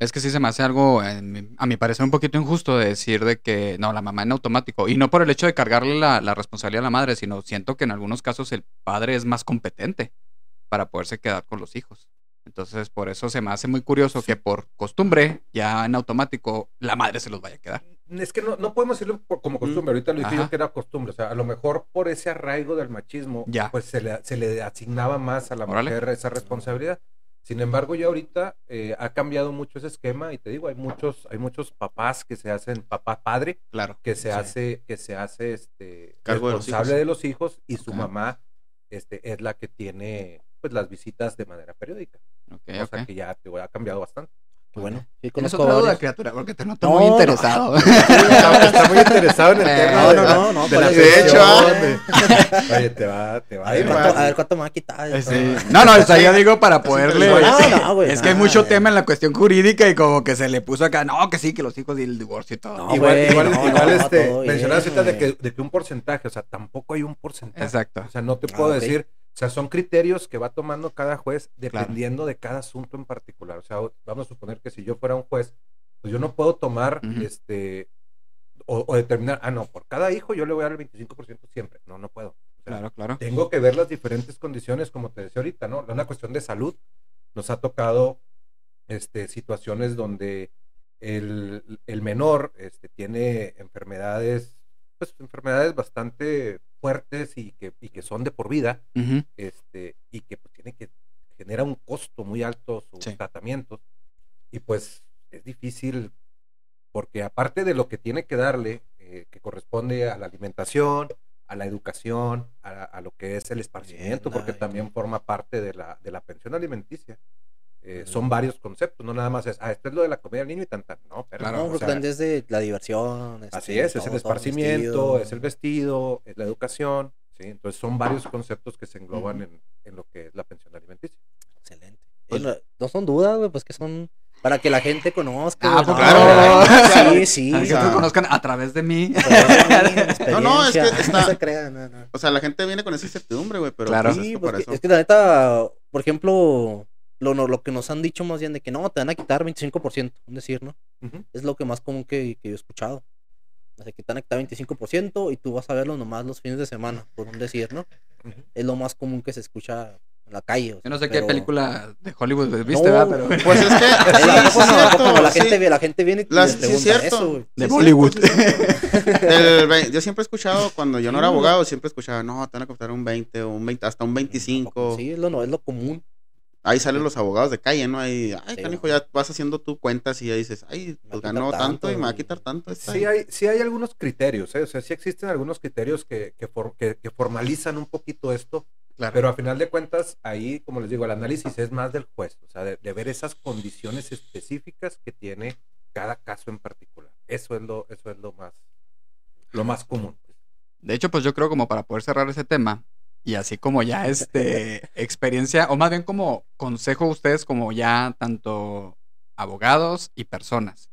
Es que sí se me hace algo, en mi- a mi parecer, un poquito injusto de decir de que no, la mamá en automático. Y no por el hecho de cargarle la, la responsabilidad a la madre, sino siento que en algunos casos el padre es más competente para poderse quedar con los hijos. Entonces, por eso se me hace muy curioso que por costumbre, ya en automático, la madre se los vaya a quedar. Es que no, no podemos decirlo por- como costumbre. Ahorita lo dije Ajá. yo que era costumbre. O sea, a lo mejor por ese arraigo del machismo, Ya. pues se le, se le asignaba más a la Órale. mujer esa responsabilidad. Sin embargo, ya ahorita eh, ha cambiado mucho ese esquema y te digo, hay muchos, hay muchos papás que se hacen papá padre, Claro. que se Sí. hace, que se hace este Cargo de los responsable hijos. de los hijos y su mamá este, es la que tiene pues las visitas de manera periódica. Ok, o sea que ya te ha cambiado bastante. Qué bueno. Sí, ¿Tienes conozco otra duda, varios. criatura? Porque te noto No, muy no. interesado. Está, muy interesado en el Eh, tema no, de, no, no, no, de la. De hecho, Oye, te va, te va A a ver, cuánto, mal. a ver cuánto me va a quitar. Eh, sí. No, no, o sea, yo digo para poderle. interesante. No, no, güey, es que hay mucho güey. tema en la cuestión jurídica y como que se le puso acá, no, que sí, que los hijos y el divorcio y todo. No, igual, güey, igual, no, igual, no, este, de que, de que un porcentaje, o sea, tampoco hay un porcentaje. Exacto. O sea, no te Ah, puedo decir, o sea, son criterios que va tomando cada juez dependiendo de cada asunto en particular. O sea, vamos a suponer que si yo fuera un juez, pues yo no puedo tomar, este, o, o determinar, ah, no, por cada hijo yo le voy a dar el 25% siempre. No, no puedo. O sea, Claro, claro. tengo que ver las diferentes condiciones, como te decía ahorita, ¿no? Una cuestión de salud. Nos ha tocado este, situaciones donde el, el menor este, tiene enfermedades, pues enfermedades bastante fuertes y que, y que son de por vida, este, y que pues, tiene que genera un costo muy alto sus Sí. tratamientos. Y pues es difícil porque aparte de lo que tiene que darle, eh, que corresponde a la alimentación, a la educación, a, a lo que es el esparcimiento, porque también forma parte de la, de la pensión alimenticia. Eh, son varios conceptos, no nada más es, ah, esto es lo de la comida del niño y tan, tan. No, pero Claro, No, o porque sea, desde la diversión. este, Así es, es todo, el todo, esparcimiento, vestido. es el vestido, es la educación, ¿sí? Entonces son varios conceptos que se engloban en, en lo que es la pensión alimenticia. Excelente. Pues- Eh, no, no son dudas, güey, pues que son para que la gente conozca. Ah, pues no, claro. Sí, sí. Para que o sea, te conozcan a través de mí. No, no, es que está- No se crean, no, no. O sea, la gente viene con esa incertidumbre, güey, pero Claro. pues, Sí, pues para eso. es que la neta, por ejemplo, lo, no- lo que nos han dicho más bien de que no, te van a quitar 25%, un decir, ¿no? Ujú. Es lo que más común que, que yo he escuchado. O sea, que te van a quitar 25% y tú vas a verlo nomás los fines de semana, por un decir, ¿no? Ujú. Es lo más común que se escucha en la calle. o Yo sea, no sé qué pero- película de Hollywood viste, No, ¿verdad? Pero... Pues es que, sí, ¿a sí, es cierto, la, sí. gente, la gente viene y Las- les sí, es pregunta cierto. eso. De Sí, Bollywood. El ve- yo siempre he escuchado, cuando yo no era Sí. abogado, siempre escuchaba, no, te van a costar un 20 o un 20, hasta un 25. Sí, es lo, no, es lo común. Ahí salen los abogados de calle, ¿no? Ahí, ay, Sí, canijo, ya vas haciendo tu cuentas y ya dices, ay, pues ganó tanto, tanto y me va a quitar tanto. esta Sí hay, sí hay algunos criterios, ¿eh? o sea, sí existen algunos criterios que, que, for- que- que formalizan un poquito esto, Claro. pero a final de cuentas, ahí, como les digo, el análisis es más del juez, o sea, de, de ver esas condiciones específicas que tiene cada caso en particular. Eso es lo, eso es lo más, lo más común. De hecho, pues yo creo como para poder cerrar ese tema y así como ya este experiencia, o más bien como consejo a ustedes como ya tanto abogados y personas.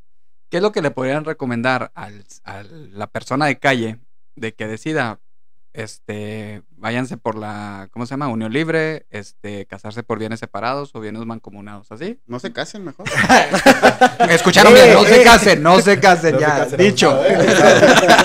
¿Qué es lo que le podrían recomendar al- a la persona de calle de que decida, este, váyanse por la, ¿cómo se llama? Unión libre, este, casarse por bienes separados o bienes mancomunados, ¿así? No se casen mejor. Escucharon bien, no se casen, no se casen, No se ya, casen, dicho. ¿eh?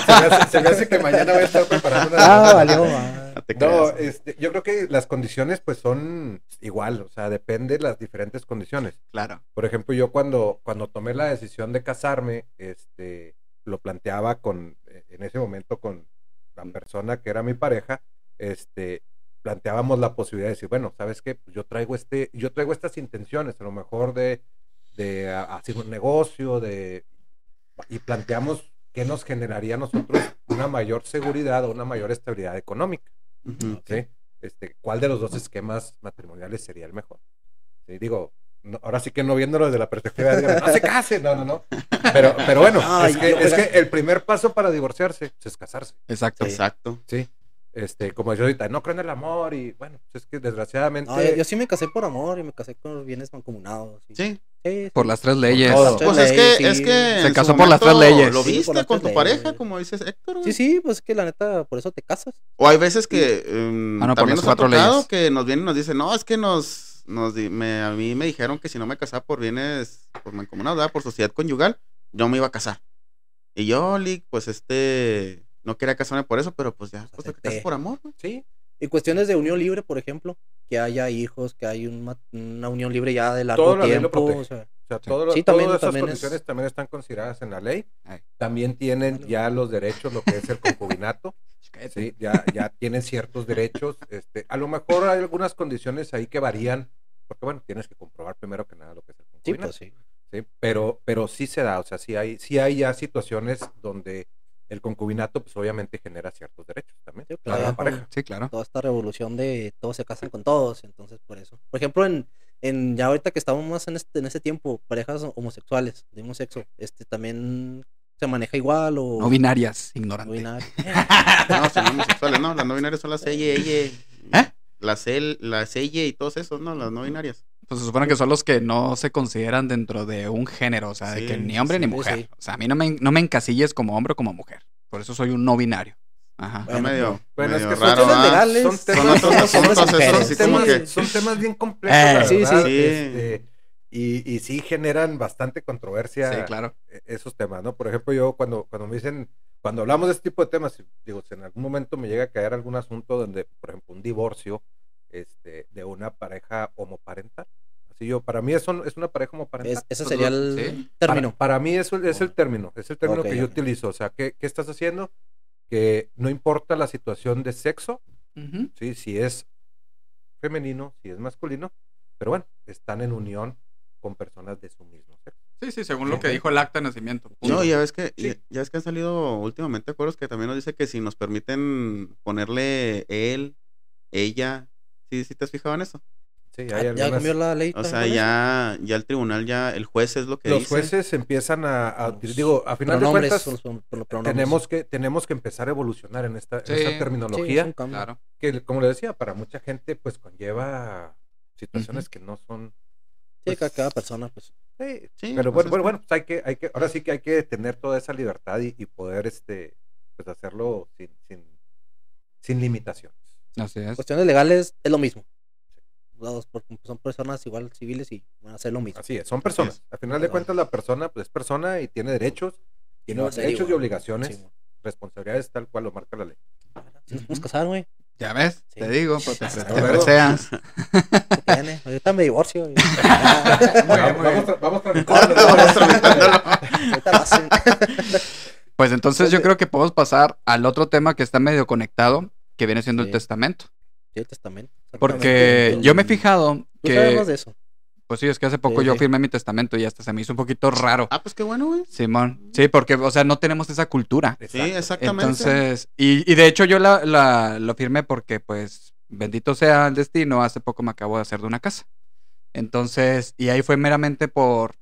se, me hace, se me hace que mañana voy a estar preparando una... Ah, valió. Ah. No te No, creas. este, yo creo que las condiciones pues son igual, o sea, depende de las diferentes condiciones. Claro. Por ejemplo, yo cuando, cuando tomé la decisión de casarme, este, lo planteaba con, eh, en ese momento con la persona que era mi pareja, este, planteábamos la posibilidad de decir, bueno, ¿sabes qué? Pues yo traigo este, yo traigo estas intenciones, a lo mejor de, de hacer un negocio, de, y planteamos qué nos generaría a nosotros una mayor seguridad o una mayor estabilidad económica. ¿Sí? Este, ¿Cuál de los dos esquemas matrimoniales sería el mejor? Sí, digo, no- ahora sí que no viéndolo desde la perspectiva de, no se casen, no, no, no. Pero, pero bueno, Ay, es, que, yo- es que el primer paso para divorciarse es casarse, Exacto. Exacto. ¿sí? Este, como yo ahorita, no creo en el amor y bueno, pues es que desgraciadamente... No, yo, yo sí me casé por amor y me casé con bienes mancomunados. y- Sí. Sí, Por sí. las tres leyes. Pues Tres es que, leyes, es sí. que. Se casó por las tres leyes. Lo Sí, viste con tu pareja, como dices Héctor. Sí, güey. sí, pues es que la neta, por eso te casas. O hay veces que em, Ah, no, también nos ha cuatro tocado leyes. que nos vienen y nos dicen, no, es que nos, nos di- me, a mí me dijeron que si no me casaba por bienes, por mancomunados, ¿verdad? por sociedad conyugal, yo me iba a casar. Y yo, Lick, pues este, no quería casarme por eso, pero pues ya, pues te casas por amor, güey. Sí, Y cuestiones de unión libre, por ejemplo, que haya hijos, que hay un ma- una unión libre ya de largo Todo la ley lo tiempo. protege. o sea, o sea, todo lo- Sí, también- todas esas también es- condiciones también están consideradas en la ley. Ay. También tienen ya los derechos, lo que es el concubinato. Sí, ya, ya tienen ciertos derechos. Este, a lo mejor hay algunas condiciones ahí que varían, porque bueno, tienes que comprobar primero que nada lo que es el sí, concubinato. pues sí. ¿sí? Pero, pero sí se da, o sea, sí hay, sí hay ya situaciones donde el concubinato, pues obviamente genera ciertos derechos también. Sí, claro. la pareja. Sí, claro. Toda esta revolución de todos se casan con todos, entonces por eso. Por ejemplo, en, En, ya ahorita que estamos más en este, en este tiempo, parejas homosexuales, de mismo sexo, este también se maneja igual o No binarias, no ignorante. binario. No, son homosexuales, ¿no? Las no binarias son las ella, ella. ¿Eh? Las él, las ella y todos esos, ¿no? Las no binarias. Pues se supone que son los que no se consideran dentro de un género, o sea, de que ni hombre sí, ni mujer. sí. O sea, a mí no me, no me encasilles como hombre o como mujer. Por eso soy un no binario. Ajá. Bueno, medio, Bueno, es que son raro, temas legales. Son Son temas, así son temas- que... son temas bien complejos, Eh, sí, sí. este, y, y sí generan bastante controversia Sí, claro. eh, esos temas, ¿no? Por ejemplo, yo cuando, cuando me dicen, cuando hablamos de este tipo de temas, digo, si en algún momento me llega a caer algún asunto donde, por ejemplo, un divorcio este, de una pareja homoparental. Así yo, para mí eso es una pareja homoparental. Es- ese Pues, sería el sí. término. Para, para mí eso es el término, es el término que yo utilizo. O sea, ¿qué, ¿qué estás haciendo? Que no importa la situación de sexo, Ujú. ¿sí? si es femenino, si es masculino, pero bueno, están en unión con personas de su mismo sexo. Sí, sí, según lo que dijo el acta de nacimiento. punto. No, ya ves que, Sí. ya, ya ves que han salido últimamente acuerdos que también nos dice que si nos permiten ponerle él, ella, ¿sí, sí te has fijado en eso? Sí, Ah, ya cambió la ley. O sea, ya, ya el tribunal, ya el juez es lo que los dice. jueces empiezan a, a- Los digo, a final de cuentas, son tenemos que, tenemos que empezar a evolucionar en esta, en terminología. Claro. que como le decía, para mucha gente pues conlleva situaciones que no son... Sí, pues, cada, cada persona, pues. sí, Sí, pero pues bueno, bueno, bueno, pues hay que, hay que, ahora sí que hay que tener toda esa libertad y, y poder este, pues hacerlo sin, sin, sin limitaciones. Así es. Cuestiones legales es lo mismo. Son personas igual civiles y van a hacer lo mismo. Así es, son personas. Al final de cuentas la persona pues es persona y tiene derechos, tiene derechos y obligaciones, Sí, responsabilidades tal cual lo marca la ley. Si nos podemos casar, güey. Ya ves, Sí. te digo, pues te, Hasta te luego. preseas. ¿Qué tiene? Ahorita me divorcio. y- vamos. Pues entonces yo creo que podemos pasar al otro tema que está medio conectado, que viene siendo el testamento. Sí, el testamento. Porque yo me he fijado ¿Tú sabes más que, de eso? pues sí, es que hace poco Sí, yo sí. firmé mi testamento y hasta se me hizo un poquito raro. Ah, pues qué bueno, güey. Simón. Sí, porque, o sea, no tenemos esa cultura. Sí, exactamente. Entonces, y, y de hecho yo la, la- lo firmé porque, pues, bendito sea el destino, hace poco me acabo de hacer de una casa. Entonces, y ahí fue meramente por,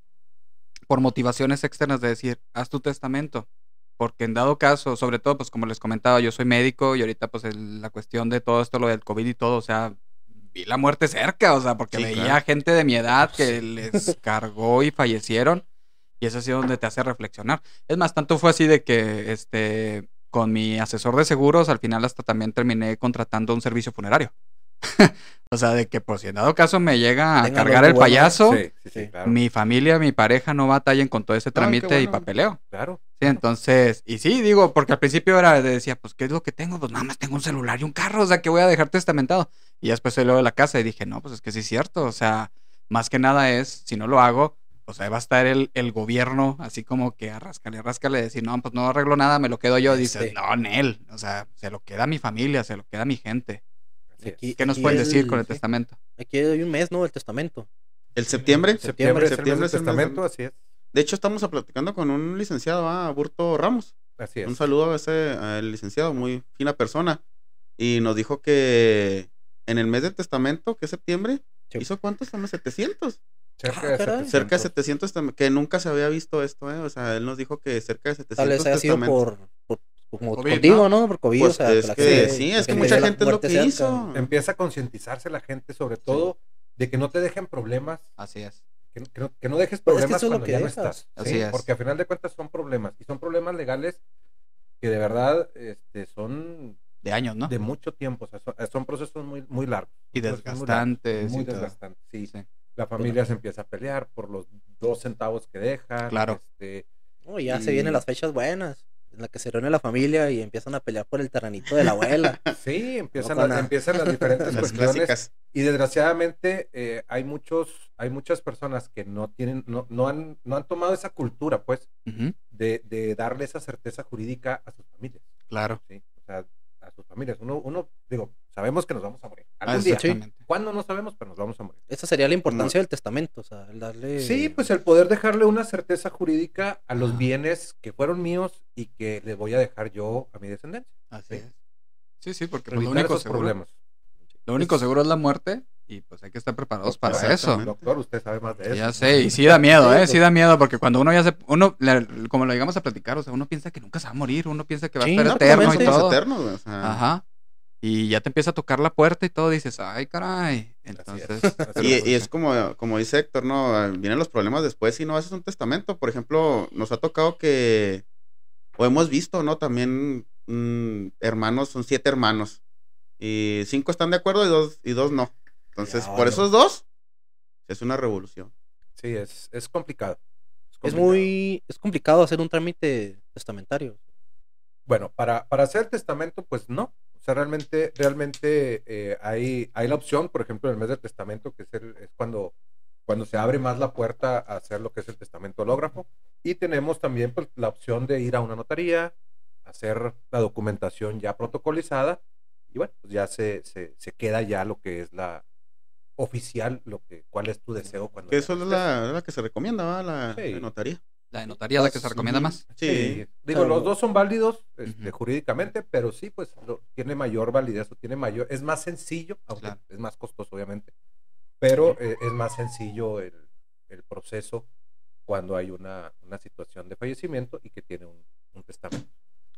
por motivaciones externas de decir, haz tu testamento. Porque en dado caso, sobre todo, pues como les comentaba, yo soy médico y ahorita, pues, el- la cuestión de todo esto, lo del COVID y todo, o sea, vi la muerte cerca, o sea, porque Sí, veía claro. gente de mi edad que les cargó y fallecieron. Y es así donde te hace reflexionar. Es más, tanto fue así de que este con mi asesor de seguros, al final hasta también terminé contratando un servicio funerario. o sea, de que por si en dado caso me llega a cargar el payaso, Sí, sí, sí, Sí. claro. mi familia, mi pareja no batallen con todo ese trámite y bueno. papeleo. claro. Sí, entonces, y sí, digo, porque al principio era, decía, pues, ¿qué es lo que tengo? Pues nada más tengo un celular y un carro, o sea, que voy a dejar testamentado. Y después luego de la casa y dije, no, pues es que sí es cierto, o sea, más que nada es, si no lo hago, pues ahí va a estar el, el gobierno, así como que a rascarle, a rascarle, decir, no, pues no arreglo nada, me lo quedo yo. Dices, Este. no, Nel, o sea, se lo queda mi familia, se lo queda mi gente. Aquí- ¿Qué nos aquí pueden el- decir con el sí. testamento? Aquí hay un mes, ¿no? El testamento. ¿El septiembre? Septiembre, es el mes Septiembre del es el mes del- testamento, así es. De hecho, estamos platicando con un licenciado, ah, Burto Ramos. Así es. Un saludo a ese al licenciado, muy fina persona. Y nos dijo que en el mes del testamento, que es septiembre, Sí. ¿hizo cuántos? Son los 700. Cerca Ah, de caray. 700. Cerca de 700, tam- que nunca se había visto esto, ¿eh? O sea, él nos dijo que cerca de 700 Tal vez haya sido por como COVID, contigo, ¿no? Por COVID, Pues o sea, es que gente- sí, es que gente mucha gente es lo que cerca. hizo. Empieza a concientizarse la gente, sobre todo, de que no te dejen problemas, Así es. que, que no, que no dejes Pues es que problemas eso es lo cuando que ya no estás. Así ¿sí? es. Porque a final de cuentas son problemas, y son problemas legales que de verdad este, son De años, ¿no? de mucho tiempo, o sea, son, son procesos muy, muy largos. y procesos muy largos, desgastantes. Muy y desgastantes, sí. Sí. La familia se empieza a pelear por los dos centavos que dejan. Claro. este, No, y ya se vienen las fechas buenas, en la que se reúne la familia y empiezan a pelear por el terrenito de la abuela. sí, empiezan, No, las- empiezan las diferentes Las cuestiones. clásicas. Y desgraciadamente eh, hay muchos, hay muchas personas que no tienen, no, no han, no han tomado esa cultura, pues, de, de darle esa certeza jurídica a sus familias, Claro. ¿sí? O sea, a sus familias. Uno, uno, digo, sabemos que nos vamos a morir. Ah, Algún día. exactamente. ¿Cuándo no sabemos? Pero nos vamos a morir. Esa sería la importancia del testamento, o sea, el darle... Sí, pues el poder dejarle una certeza jurídica a los Ah. bienes que fueron míos y que le voy a dejar yo a mi descendencia. Así Sí. es. Sí, sí, porque pues, lo único seguro, problemas. lo único seguro es la muerte Y pues hay que estar preparados para eso. Doctor, usted sabe más de eso. Ya sé, y sí da miedo, ¿eh? Sí da miedo, porque cuando uno ya se... Uno, le- como lo llegamos a platicar, o sea, uno piensa que nunca se va a morir, uno piensa que va Sí, a no, estar eterno y todo. o sea, Ajá. Y ya te empieza a tocar la puerta y todo, dices, ay, caray. Así Entonces... es. Así Y, es. y es como, como dice Héctor, ¿no? Vienen los problemas después si no haces un testamento. Por ejemplo, nos ha tocado que, o hemos visto, ¿no? También mm, hermanos, son siete hermanos. Y cinco están de acuerdo y dos, y dos no. Entonces, Ya, por no. esos dos, es una revolución. Sí, es, es complicado. Es complicado. muy. Es complicado hacer un trámite testamentario. Bueno, para, para hacer testamento, pues no. O sea, realmente, realmente eh, hay, hay la opción, por ejemplo, en el mes del testamento, que es, el- es cuando, cuando se abre más la puerta a hacer lo que es el testamento hológrafo. Y tenemos también pues, la opción de ir a una notaría, hacer la documentación ya protocolizada. Y bueno, pues ya se, se, se queda ya lo que es la oficial, lo que, cuál es tu deseo cuando eso es la, la que se recomienda, ¿va? La, Sí. la notaría. La de notaría es la que se recomienda más. Sí. Sí, digo, Claro. los dos son válidos este, Ujú. jurídicamente, pero sí, pues lo- tiene mayor validez o tiene mayor, es más sencillo, aunque Claro. es más costoso, obviamente, pero eh, es más sencillo el, el proceso cuando hay una, una situación de fallecimiento y que tiene un, un testamento.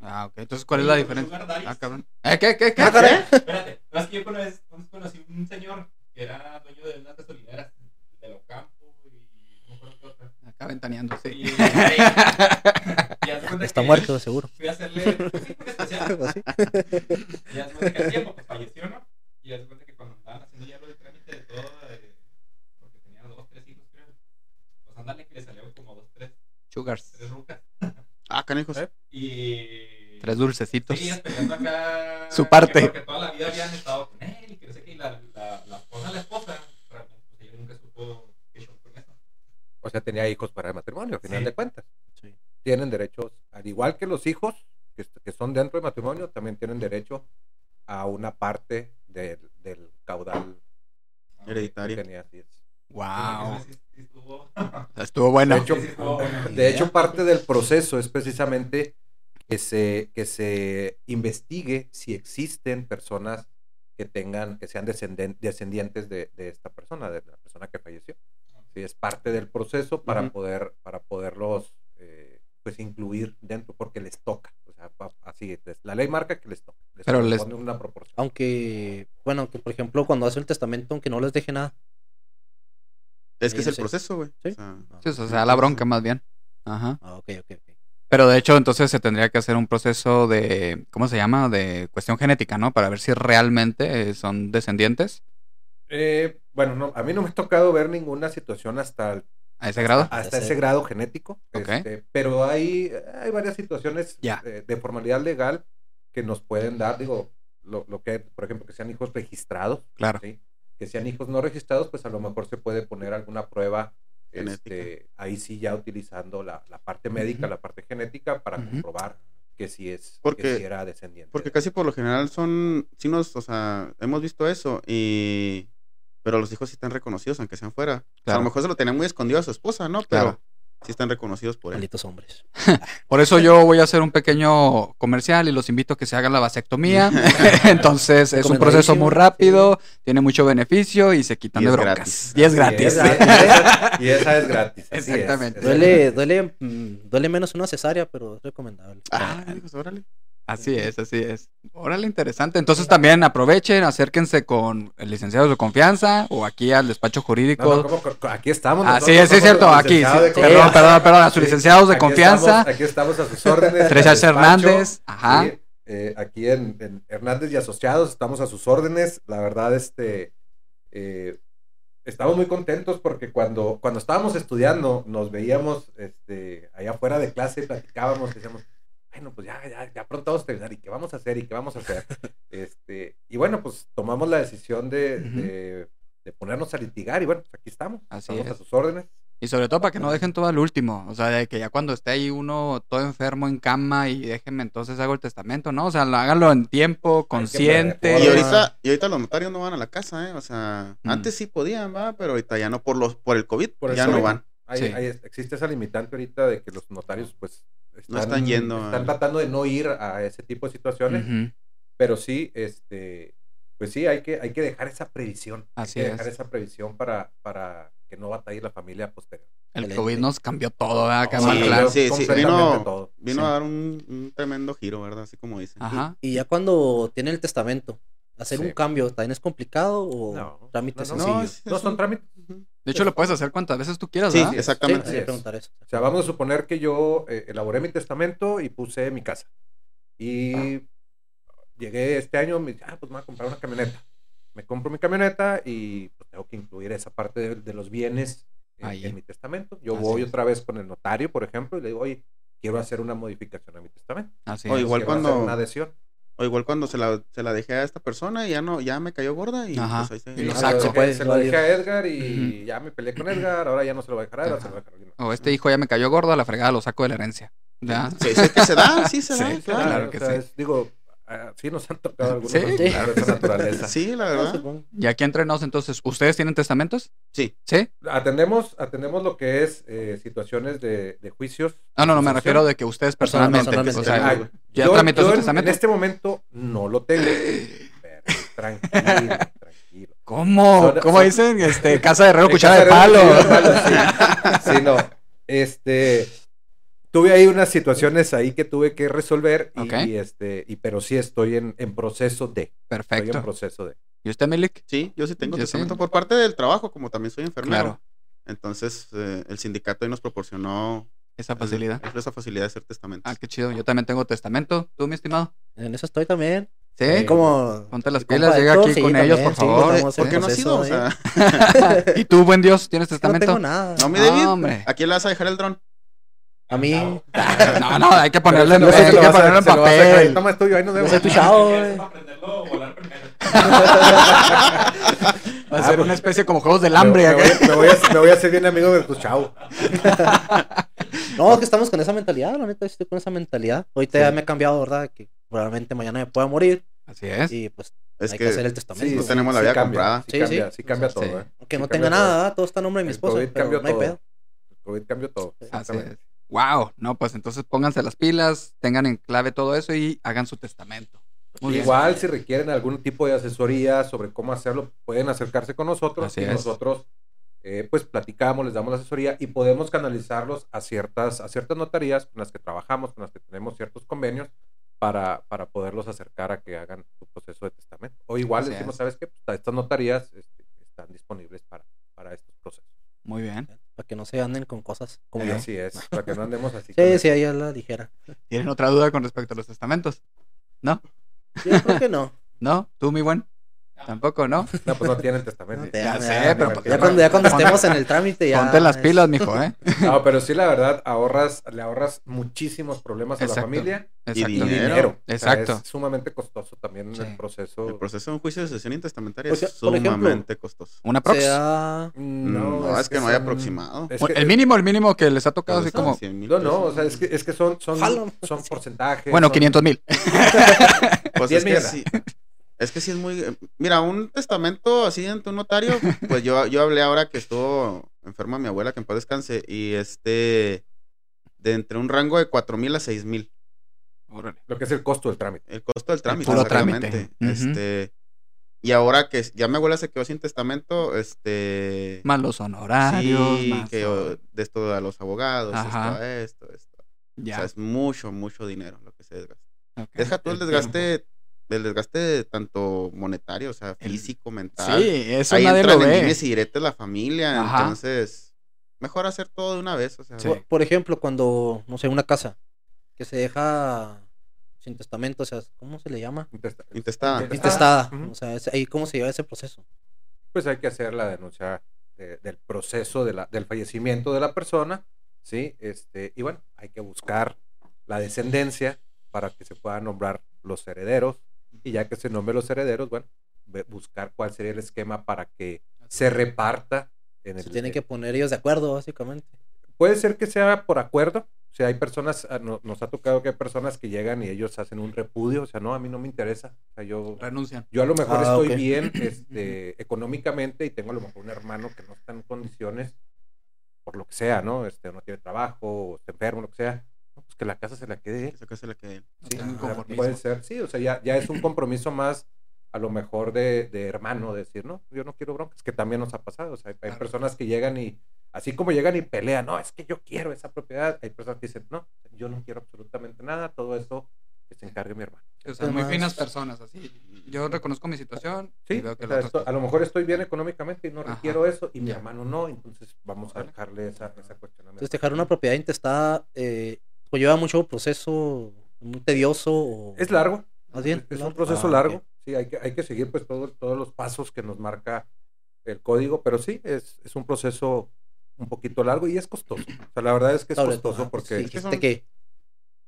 Ah, ok. Entonces, ¿cuál es la diferencia? Ah, cabrón. ¿Eh, qué, qué, qué? Ah, caray. Espérate, es que yo conocí un señor que era dueño de unas gasolineras de Locampo y no qué otra. Acá ventaneando, sí. Y, y Está muerto, seguro. Fui a hacerle, sí, porque especial. Y cuenta que tiempo, pues falleció, ¿no? Y haz de cuenta que cuando andaban haciendo ya lo del trámite de todo, eh, porque tenía dos, tres hijos, creo. Pues ándale que le salieron como dos, tres, Sugars. tres rucas. Ah, canijos. ¿Eh? Y. Tres dulcecitos. Sí, esperando acá. Su parte. que Porque toda la vida habían estado con él y que no sé qué. Y la, la, la esposa, pues ella nunca supo qué show con eso. O sea, tenía hijos para el matrimonio, al final Sí. de cuentas. Sí. Tienen derechos, al igual que los hijos que, que son dentro del matrimonio, también tienen derecho a una parte del, del caudal que Hereditario. tenía. así es. Wow. Estuvo- Estuvo bueno. De hecho. De hecho, parte del proceso es precisamente que se, que se investigue si existen personas que tengan, que sean descendientes de, de esta persona, de la persona que falleció. Sí, es parte del proceso para poder, para poderlos eh, pues incluir dentro, porque les toca. O sea, pa- así es. La ley marca que les toca. Les Pero les- una proporción. Aunque, bueno, que por ejemplo, cuando hace el testamento, aunque no les deje nada. Es que es el Sí. proceso, güey. Sí. O sea, Sí, o sea, la bronca más bien. Ajá. Ah, ok, ok, ok. Pero de hecho, entonces se tendría que hacer un proceso de, ¿cómo se llama? De cuestión genética, ¿no? Para ver si realmente eh, son descendientes Eh, bueno, no, a mí no me ha tocado ver ninguna situación hasta el a ese grado. hasta Ese- ese grado genético. Ok. este, pero hay, hay varias situaciones Ya. eh, de formalidad legal que nos pueden dar, digo, lo, lo que, por ejemplo, que sean hijos registrados, Claro. ¿sí? que sean hijos no registrados, pues a lo mejor se puede poner alguna prueba. Este, ahí sí ya utilizando la, la parte médica, la parte genética, para comprobar que sí es, Porque- que sí era descendiente. Porque casi por lo general son, sí nos, o sea, hemos visto eso y, pero los hijos sí están reconocidos aunque sean fuera. O sea, a lo mejor se lo tenía muy escondido a su esposa, ¿no? Pero Claro. Sí están reconocidos por él. Malditos hombres. Por eso yo voy a hacer un pequeño comercial y los invito a que se hagan la vasectomía. Entonces es un proceso muy rápido, tiene mucho beneficio y se quitan Y de broncas. gratis. Y es gratis. y esa- es gratis. Exactamente. Es Duele, duele, mm, duele menos una cesárea, pero es recomendable. Ah, hijos, órale. Así es, así es. Órale, interesante. Entonces también aprovechen, acérquense con el licenciado de confianza o aquí al despacho jurídico. No, no, ¿cómo? Co- co- aquí estamos. Ah, nosotros sí, sí, es cierto, aquí. sí. Perdón, perdón, perdón, a sus Sí, licenciados de aquí confianza. estamos- aquí estamos a sus órdenes. Tres Hernández. Ajá. sí, eh, aquí en, en Hernández y Asociados estamos a sus órdenes. La verdad, este. eh, estamos muy contentos porque cuando, cuando estábamos estudiando, nos veíamos este, allá afuera de clase, platicábamos, decíamos, bueno, pues ya, ya, ya pronto vamos a terminar, ¿y qué vamos a hacer? ¿Y qué vamos a hacer? este, y bueno, pues tomamos la decisión de, de, de ponernos a litigar y bueno, pues aquí estamos. Así estamos es. a sus órdenes. Y sobre todo para que no dejen todo al último. O sea, de que ya cuando esté ahí uno todo enfermo en cama y déjenme entonces hago el testamento, ¿no? O sea, lo- háganlo en tiempo, consciente. Y ahorita, y ahorita los notarios no van a la casa, ¿eh? O sea, Mm. antes sí podían, va, pero ahorita ya no, por los, por el COVID, Por ya no van. Hay- Sí. hay- existe esa limitante ahorita de que los notarios pues No están yendo están a- tratando de no ir a ese tipo de situaciones Ujú. pero sí este pues sí, hay que, hay que dejar esa previsión. Así hay que dejar es. esa previsión para, para que no batalle la familia posterior. El Excelente. COVID nos cambió todo, ¿verdad? Sí, Cabrón? Sí, Claro. sí, sí, vino, todo. vino Sí. a dar un, un tremendo giro, ¿verdad? Así como dicen. Ajá. Y ya cuando tiene el testamento, hacer Sí. un cambio, ¿también es complicado o No, trámite no, no, sencillo? es- No, son un- trámites. De hecho, lo puedes hacer cuantas veces tú quieras, Sí, ¿verdad? Sí, exactamente. es. preguntar eso. O sea, vamos a suponer que yo eh, elaboré mi testamento y puse mi casa. Y llegué este año, me dije, ah, pues me voy a comprar una camioneta. Me compro mi camioneta y pues, tengo que incluir esa parte de, de los bienes en, Ahí. en mi testamento. Yo Así voy es. otra vez con el notario, por ejemplo, y le digo, oye, quiero hacer una modificación a mi testamento. Así O es. igual Quiero hacer cuando- Una adhesión. O igual cuando se la, se la dejé a esta persona y ya no, ya me cayó gorda y Ajá. pues ahí se... Y lo saco. Se, Se puede, se lo dejé a Edgar y ya me peleé con Edgar, ahora ya no se lo voy a dejar a Edgar, se lo voy a dejar a alguien más. O este hijo ya me cayó gordo, a la fregada lo saco de la herencia. ¿Ya? Sí, sí, que se da, sí se Sí, da, claro. claro. que o sea, sí. es- digo, ah, sí nos han tocado algunos Sí, claro. de esa naturaleza. Sí, la Ah, verdad. supongo. Y aquí entre nos, entonces, ¿ustedes tienen testamentos? Sí. ¿Sí? Atendemos, atendemos lo que es eh, situaciones de, de juicios. No, no, no, me refiero de que ustedes personalmente. Personalmente. O sea, Ay, ¿ya yo- tramitó yo su en- testamento? En este momento no lo tengo. Pero tranquilo, tranquilo. ¿Cómo? Son- ¿Cómo son- dicen? Este, casa de herrero, cuchara de palo. De palo, sí. Sí, no. Este. Tuve ahí unas situaciones ahí que tuve que resolver y, este y pero sí estoy en, en proceso de estoy en Perfecto. proceso de ¿Y usted, Milik? Sí, yo sí tengo Yo testamento sí. por parte del trabajo, como también soy enfermero. Claro, Entonces, eh, el sindicato ahí nos proporcionó esa facilidad. el- esa facilidad de hacer testamentos. Ah, qué chido. Yo también tengo testamento. ¿Tú, mi estimado? En eso estoy también. ¿Sí? Como... Ponte las pilas, llega aquí sí, con ellos, por sí, favor. estamos ¿Por en qué no has proceso ido? O sea, ¿Y tú, buen Dios, tienes No testamento? tengo nada. no, mi No, David, hombre. ¿a quién le vas a dejar el dron? A mí... No, no, hay que ponerle en, ese hay que ponerlo en papel. Toma, es tuyo, ahí nos Yo vemos. soy tu chavo, Es güey. Va a ser una especie como juegos del hambre. me, voy, me voy a, me voy a hacer bien amigo de tu chavo. No, es que estamos con esa mentalidad, la neta, estoy con esa mentalidad. Ahorita ya me he cambiado, ¿verdad? Que probablemente mañana me pueda morir Así es. y pues Es hay que, que, hacer el testamento. sí, tenemos la vida cambia, comprada. Sí, Sí, cambia, sí. sí cambia Sí. todo, ¿eh? Aunque no Sí tenga todo. nada, ¿verdad? todo está a nombre de mi esposa, COVID pero cambió no hay todo. pedo. El COVID cambió todo. Así es. Wow, no, pues entonces pónganse las pilas, tengan en clave todo eso y hagan su testamento. Muy bien. Igual, si requieren algún tipo de asesoría sobre cómo hacerlo, pueden acercarse con nosotros Así y es. nosotros eh, pues platicamos, les damos la asesoría y podemos canalizarlos a ciertas, a ciertas notarías con las que trabajamos, con las que tenemos ciertos convenios para, para poderlos acercar a que hagan su proceso de testamento. O igual Así decimos, es. ¿sabes qué? Pues, estas notarías este, están disponibles para, para estos procesos. Muy bien. Para que no se anden con cosas como yo. así es, para que no andemos así. Sí, sí, ahí a la ligera. ¿Tienen otra duda con respecto a los testamentos? ¿No? Yo creo que no. ¿No? ¿Tú, mi buen? Tampoco, ¿no? No, pues no tienen testamento. No, Ya Ya, sé, ya, pero ya ¿para qué Ya no? cuando, ya cuando estemos en el trámite ya... Ponte las pilas, mijo, ¿eh? No, pero sí, la verdad, ahorras, le ahorras muchísimos problemas a Exacto. la familia Exacto. y dinero. dinero. O sea, Exacto. es sumamente costoso también Sí. el proceso. El proceso de un juicio de sesión intestamentaria es ejemplo, sumamente costoso. ¿Una prox? sea- No, es que no hay aproximado. es Bueno, que- el mínimo, el mínimo que les ha tocado Pues así como... 100 mil No, no, o sea, es que, es que son, son, son porcentajes. Bueno, son- 500 mil. Pues 10 es que sí. Es que sí es muy. Mira, un testamento así ante un notario, pues yo, yo hablé ahora que estuvo enferma mi abuela, que en paz descanse, y este. De entre un rango de cuatro mil a seis mil. Órale. Lo que es el costo del trámite. El costo del trámite. puro exactamente. trámite. Este. Y ahora que ya mi abuela se quedó sin testamento, este. Más los honorarios, sí, más... que todo. o, de esto a los abogados, Ajá. esto a esto, esto. O Ya. sea, es mucho, mucho dinero lo que se desgasta. Deja tú el El desgaste, el desgaste tanto monetario, o sea, El- físico, mental. Sí, eso Ahí nadie lo en ve. dimes y diretes la familia, Ajá. entonces mejor hacer todo de una vez, o sea, Sí. Por, por ejemplo, cuando, no sé, una casa que se deja sin testamento, o sea, ¿cómo se le llama? Intesta- Intestada. Intestada. O sea, es- ahí cómo se lleva ese proceso. Pues hay que hacer la denuncia de- del proceso de la, del fallecimiento de la persona, ¿sí? Este, y bueno, hay que buscar la descendencia para que se puedan nombrar los herederos y ya que se nombren los herederos, bueno, buscar cuál sería el esquema para que se reparta en el... Se tienen que poner ellos de acuerdo, básicamente. Puede ser que sea por acuerdo. O sea, hay personas, ah, no- nos ha tocado que hay personas que llegan y ellos hacen un repudio. O sea, no, a mí no me interesa. O sea, yo, Renuncian. yo a lo mejor Ah, estoy bien este, económicamente y tengo a lo mejor un hermano que no está en condiciones, por lo que sea, ¿no? Este, no tiene trabajo, o está enfermo, lo que sea. Pues que la casa se la quede. él. esa casa la que Sí, puede ser, sí, o sea, ya, ya es un compromiso más a lo mejor de, de hermano, decir, no, yo no quiero broncas, que también nos ha pasado. O sea, hay, Claro. personas que llegan y, así como llegan y pelean, no, es que yo quiero esa propiedad. Hay personas que dicen, no, yo no quiero absolutamente nada, todo eso que se encargue mi hermano. O sea, muy finas personas, así. Yo reconozco mi situación Sí, y veo que o el sea, otro esto- está- a lo mejor estoy bien económicamente y no Ajá. requiero eso, y mi Ya. hermano no, entonces vamos a dejarle esa, esa cuestionamiento. Entonces, dejar una propiedad intestada eh, conlleva mucho proceso muy tedioso. O... Es largo. Más bien, Es, es un proceso Ah, largo. Sí, hay que, hay que seguir pues todo- todos los pasos que nos marca el código, pero sí, es, es un proceso un poquito largo y es costoso. O sea, la verdad es que es Sobre costoso todo, porque... sí, Sí, dijiste que,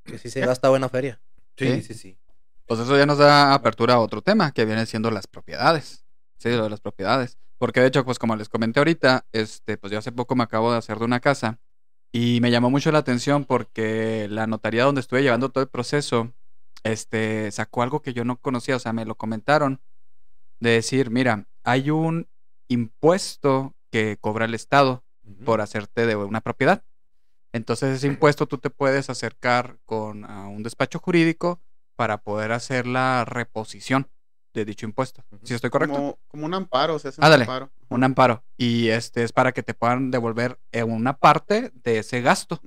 que sí se gasta buena feria. sí, ¿Sí? sí. Pues eso ya nos da apertura a otro tema, que viene siendo las propiedades. Sí, lo de las propiedades. Porque de hecho, pues como les comenté ahorita, este, pues yo hace poco me acabo de hacer de una casa y me llamó mucho la atención porque la notaría donde estuve llevando todo el proceso, este, sacó algo que yo no conocía, o sea, me lo comentaron de decir, mira, hay un impuesto que cobra el Estado por hacerte de una propiedad. Entonces ese impuesto tú te puedes acercar con a un despacho jurídico para poder hacer la reposición de dicho impuesto. Ujú. ¿Sí estoy correcto? Como, como un amparo, se hace un Ándale. amparo. Un amparo. Y este es para que te puedan devolver eh, una parte de ese gasto.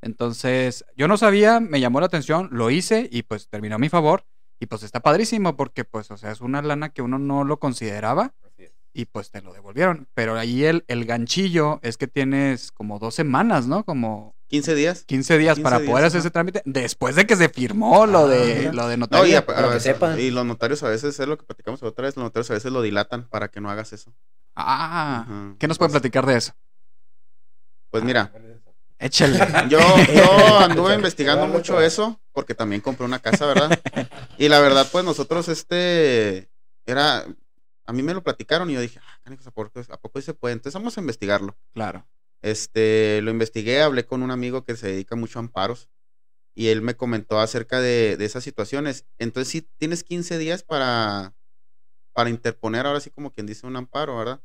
Entonces, yo no sabía, me llamó la atención, lo hice y pues terminó a mi favor. Y pues está padrísimo porque pues, o sea, es una lana que uno no lo consideraba es. y pues te lo devolvieron. Pero ahí el, el ganchillo es que tienes como dos semanas, ¿no? Como 15 días. 15 días 15 para días, poder hacer ese trámite después de que se firmó lo de, mira. lo de No, y, notaría. a- sepan. y los notarios a veces es lo que platicamos la otra vez, los notarios a veces lo dilatan para que no hagas eso. Ah. ¿qué nos pueden Pues- platicar de eso? Pues mira, Échale. yo, yo anduve investigando mucho eso porque también compré una casa, ¿verdad? Y la verdad, pues nosotros este era a mí me lo platicaron y yo dije, ah, canijos, ¿a poco, ¿a poco se puede? Entonces vamos a investigarlo. claro. Este, lo investigué, hablé con un amigo que se dedica mucho a amparos y él me comentó acerca de, de esas situaciones. Entonces sí tienes 15 días para, para interponer ahora sí como quien dice un amparo, ¿verdad?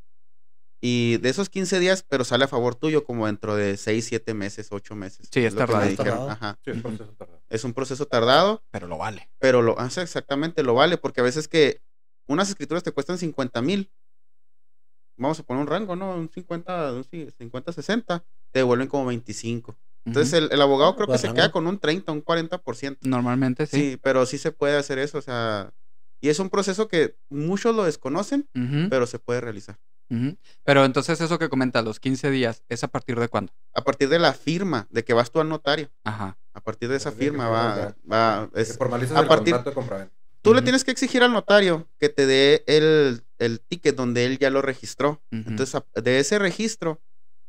Y de esos 15 días, pero sale a favor tuyo como dentro de 6, 7 meses, 8 meses. Sí, es me tardado. Ajá. Sí, es proceso tardado. Es un proceso tardado, Pero lo vale. pero lo hace exactamente, lo vale, porque a veces que unas escrituras te cuestan 50 mil. Vamos a poner un rango, ¿no? Un 50, un 50, 60, te devuelven como 25. Entonces el, el abogado creo que Buen se rango. queda con un 30, un 40%. Normalmente sí. Sí, pero sí se puede hacer eso, o sea, y es un proceso que muchos lo desconocen, pero se puede realizar. Pero entonces eso que comentas, los 15 días, ¿es a partir de cuándo? A partir de la firma, de que vas tú al notario, Ajá. a partir de esa firma va, va, es, formalizas a el partir- contrato de tú le tienes que exigir al notario que te dé el, el ticket donde él ya lo registró. Entonces, de ese registro,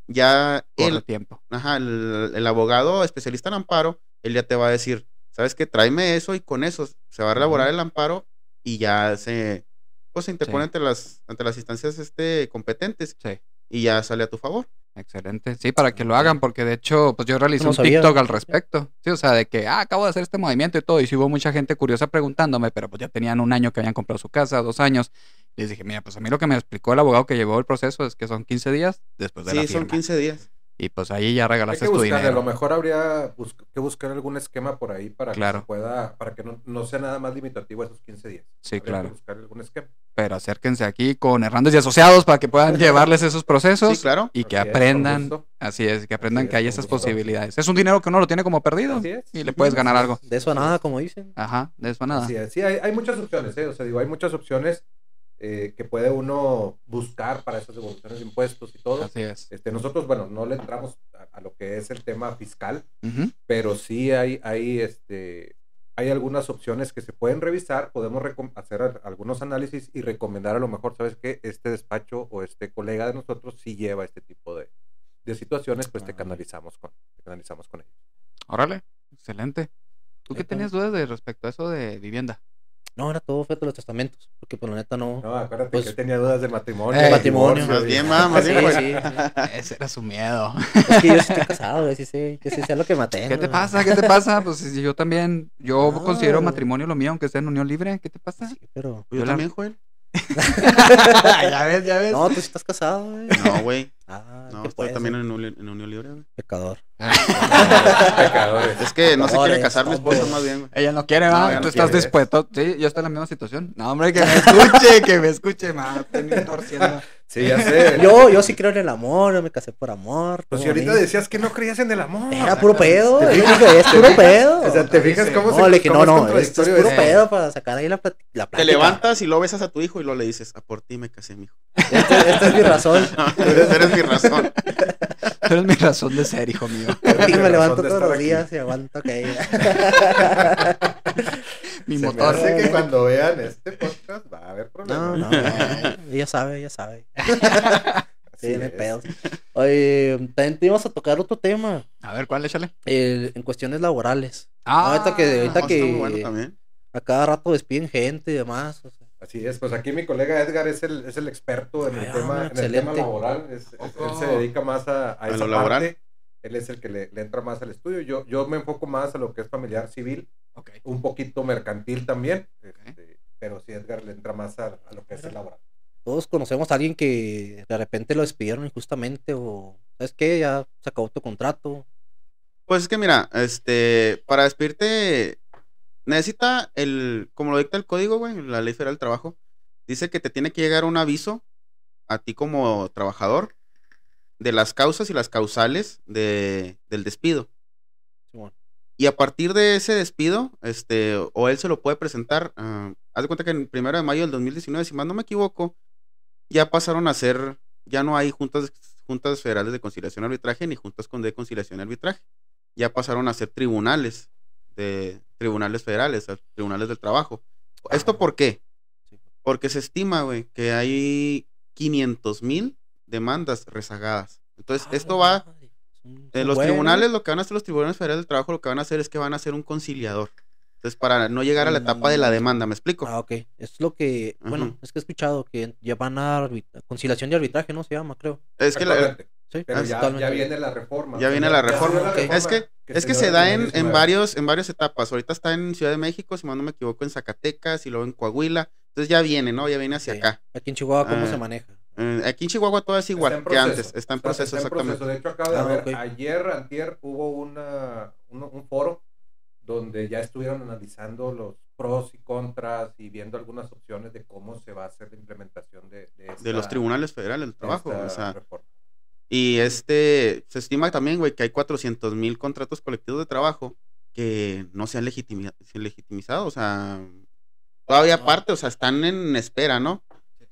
ya Corre el, tiempo. ajá, el, el abogado especialista en amparo, él ya te va a decir, ¿sabes qué? Tráeme eso y con eso se va a elaborar el amparo y ya se, pues, se interpone Sí. ante, las, ante las instancias este, competentes Sí. y ya sale a tu favor. Excelente. Sí, para que lo hagan, porque de hecho, pues yo realicé No un sabía. TikTok al respecto. Sí, o sea, de que, ah, acabo de hacer este movimiento y todo. Y sí hubo mucha gente curiosa preguntándome, pero pues ya tenían un año que habían comprado su casa, dos años. Y les dije, mira, pues a mí lo que me explicó el abogado que llevó el proceso es que son 15 días después de la Sí, son firma. 15 días. Y pues ahí ya Hay regalaste que tu buscar, a dinero. lo mejor habría bus- que buscar algún esquema por ahí para Claro. que se pueda, para que no, no sea nada más limitativo esos 15 días. Sí, Habría claro. que buscar algún esquema. Pero acérquense aquí con Hernández y Asociados para que puedan llevarles esos procesos. Sí, claro. Y que Así es, con aprendan, así es, que aprendan Así que es, hay esas gusto. posibilidades. Es un dinero que uno lo tiene como perdido Así es. y le puedes ganar algo. De eso a nada, como dicen. Ajá, de eso a nada. Así es. Sí, hay, hay muchas opciones, ¿eh? O sea, digo, hay muchas opciones eh, que puede uno buscar para esas devoluciones de impuestos y todo. Así es. Este, nosotros, bueno, no le entramos a, a lo que es el tema fiscal, pero sí hay, hay, este, hay algunas opciones que se pueden revisar, podemos hacer algunos análisis y recomendar a lo mejor, ¿sabes qué? Este despacho o este colega de nosotros sí lleva este tipo de, de situaciones, pues te canalizamos con, te canalizamos con ellos. Órale, excelente. ¿Tú qué tenías dudas de respecto a eso de vivienda? No, era todo feto los testamentos. Porque por la neta no. No, acuérdate Pues- que él tenía dudas de matrimonio. Eh, de matrimonio. Más bien, ma, más Sí, bien, pues. sí, sí. Ese era su miedo. Es que yo sí estoy casado, güey, sí sé, que sí sé lo que maté. ¿Qué te pasa? ¿Qué te pasa? Pues si yo también, yo Ah. considero matrimonio lo mío, aunque esté en unión libre. ¿Qué te pasa? Sí, pero. Yo Yo la- también, Joel. ya ves, ya ves. No, tú sí estás casado, güey. No, güey. Ah, No, ¿qué estoy también en Unión, en Unión Libre, güey. Pecador. Pecadores. Es que no se quiere casar mi esposa más bien, güey. Ella no quiere, No, ¿va? ella Tú no estás dispuesto. Sí, yo estoy en la misma situación. No, hombre, que me escuche, que me escuche, ma. Estoy torciendo. Sí, ya sé. Yo, yo sí creo en el amor, yo me casé por amor. Pues si ahorita decías que no creías en el amor. Era puro pedo. es puro pedo. O sea, ¿te fijas cómo se No, le dije, cómo no, es no, esto es contradictorio puro pedo para sacar ahí la, la Te plática. levantas y lo besas a tu hijo y lo le dices, a por ti me casé, mijo. Esta, esta es mi razón. eres, eres mi razón. Tú eres mi razón de ser, hijo mío. Por ti me levanto todos los aquí. días y aguanto que Mi Se me motor. hace que cuando vean este podcast va a haber No, problemas. no, no. Ella sabe, ella sabe. Así Sí, no pedos. Oye, también te íbamos a tocar otro tema. A ver, ¿cuál? Échale. el- en cuestiones laborales. Ah, ahorita que, ahorita No, que bueno también. a cada rato despiden gente y demás. o sea, Así es, pues aquí mi colega Edgar es el, es el experto en el, Ah, tema, en el excelente. tema laboral. Es- es- él se dedica más a, a, A esa lo laboral. parte. Él es el que le, le entra más al estudio. Yo, yo me enfoco más a lo que es familiar civil, Un poquito mercantil también. este, pero sí, Edgar le entra más a, a lo que es el laboral. todos conocemos a alguien que de repente lo despidieron injustamente o, ¿sabes qué? Ya se acabó tu contrato. Pues es que mira, este, para despedirte, necesita el, como lo dicta el código, güey, la ley federal del trabajo, dice que te tiene que llegar un aviso a ti como trabajador de las causas y las causales de, del despido. Y a partir de ese despido, este, o él se lo puede presentar, ah, haz de cuenta que en el primero de mayo del 2019, si más no me equivoco, ya pasaron a ser, ya no hay juntas, juntas federales de conciliación y arbitraje ni juntas con de conciliación y arbitraje. Ya pasaron a ser tribunales, de tribunales federales, tribunales del trabajo. ¿Esto por qué? Porque se estima, güey, que hay 500 mil demandas rezagadas. Entonces, Ah, esto va un- eh, los tribunales, lo que van a hacer los tribunales federales del trabajo, lo que van a hacer es que van a hacer un conciliador. Entonces, para no llegar a la etapa de la Mm. demanda, ¿me explico? Ah, ok. Es lo que, bueno, es que he escuchado que ya van a arbitra- conciliación y arbitraje, ¿no? Se llama, creo. es que la- Actualmente. Sí, Pero Ah, ya, ya viene la reforma. Ya viene la reforma. Ok. Es que- es que se da en, 2019. en varios, en varias etapas. Ahorita está en Ciudad de México, si mal no me equivoco, en Zacatecas y luego en Coahuila. Entonces ya viene, ¿no? Ya viene hacia Sí. acá. Aquí en Chihuahua, ¿cómo Ah, se maneja? Eh, aquí en Chihuahua todo es igual que antes. Está en proceso, está en exactamente. proceso. De hecho, acabo de Ah, ayer, antier, hubo una, un, un foro donde ya estuvieron analizando los pros y contras y viendo algunas opciones de cómo se va a hacer la implementación de, de, De los tribunales federales del de trabajo. O sea. Y este, se estima también, güey, que hay 400 mil contratos colectivos de trabajo que no se han legitimi- legitimizado, o sea, todavía No. aparte, o sea, están en espera, ¿no?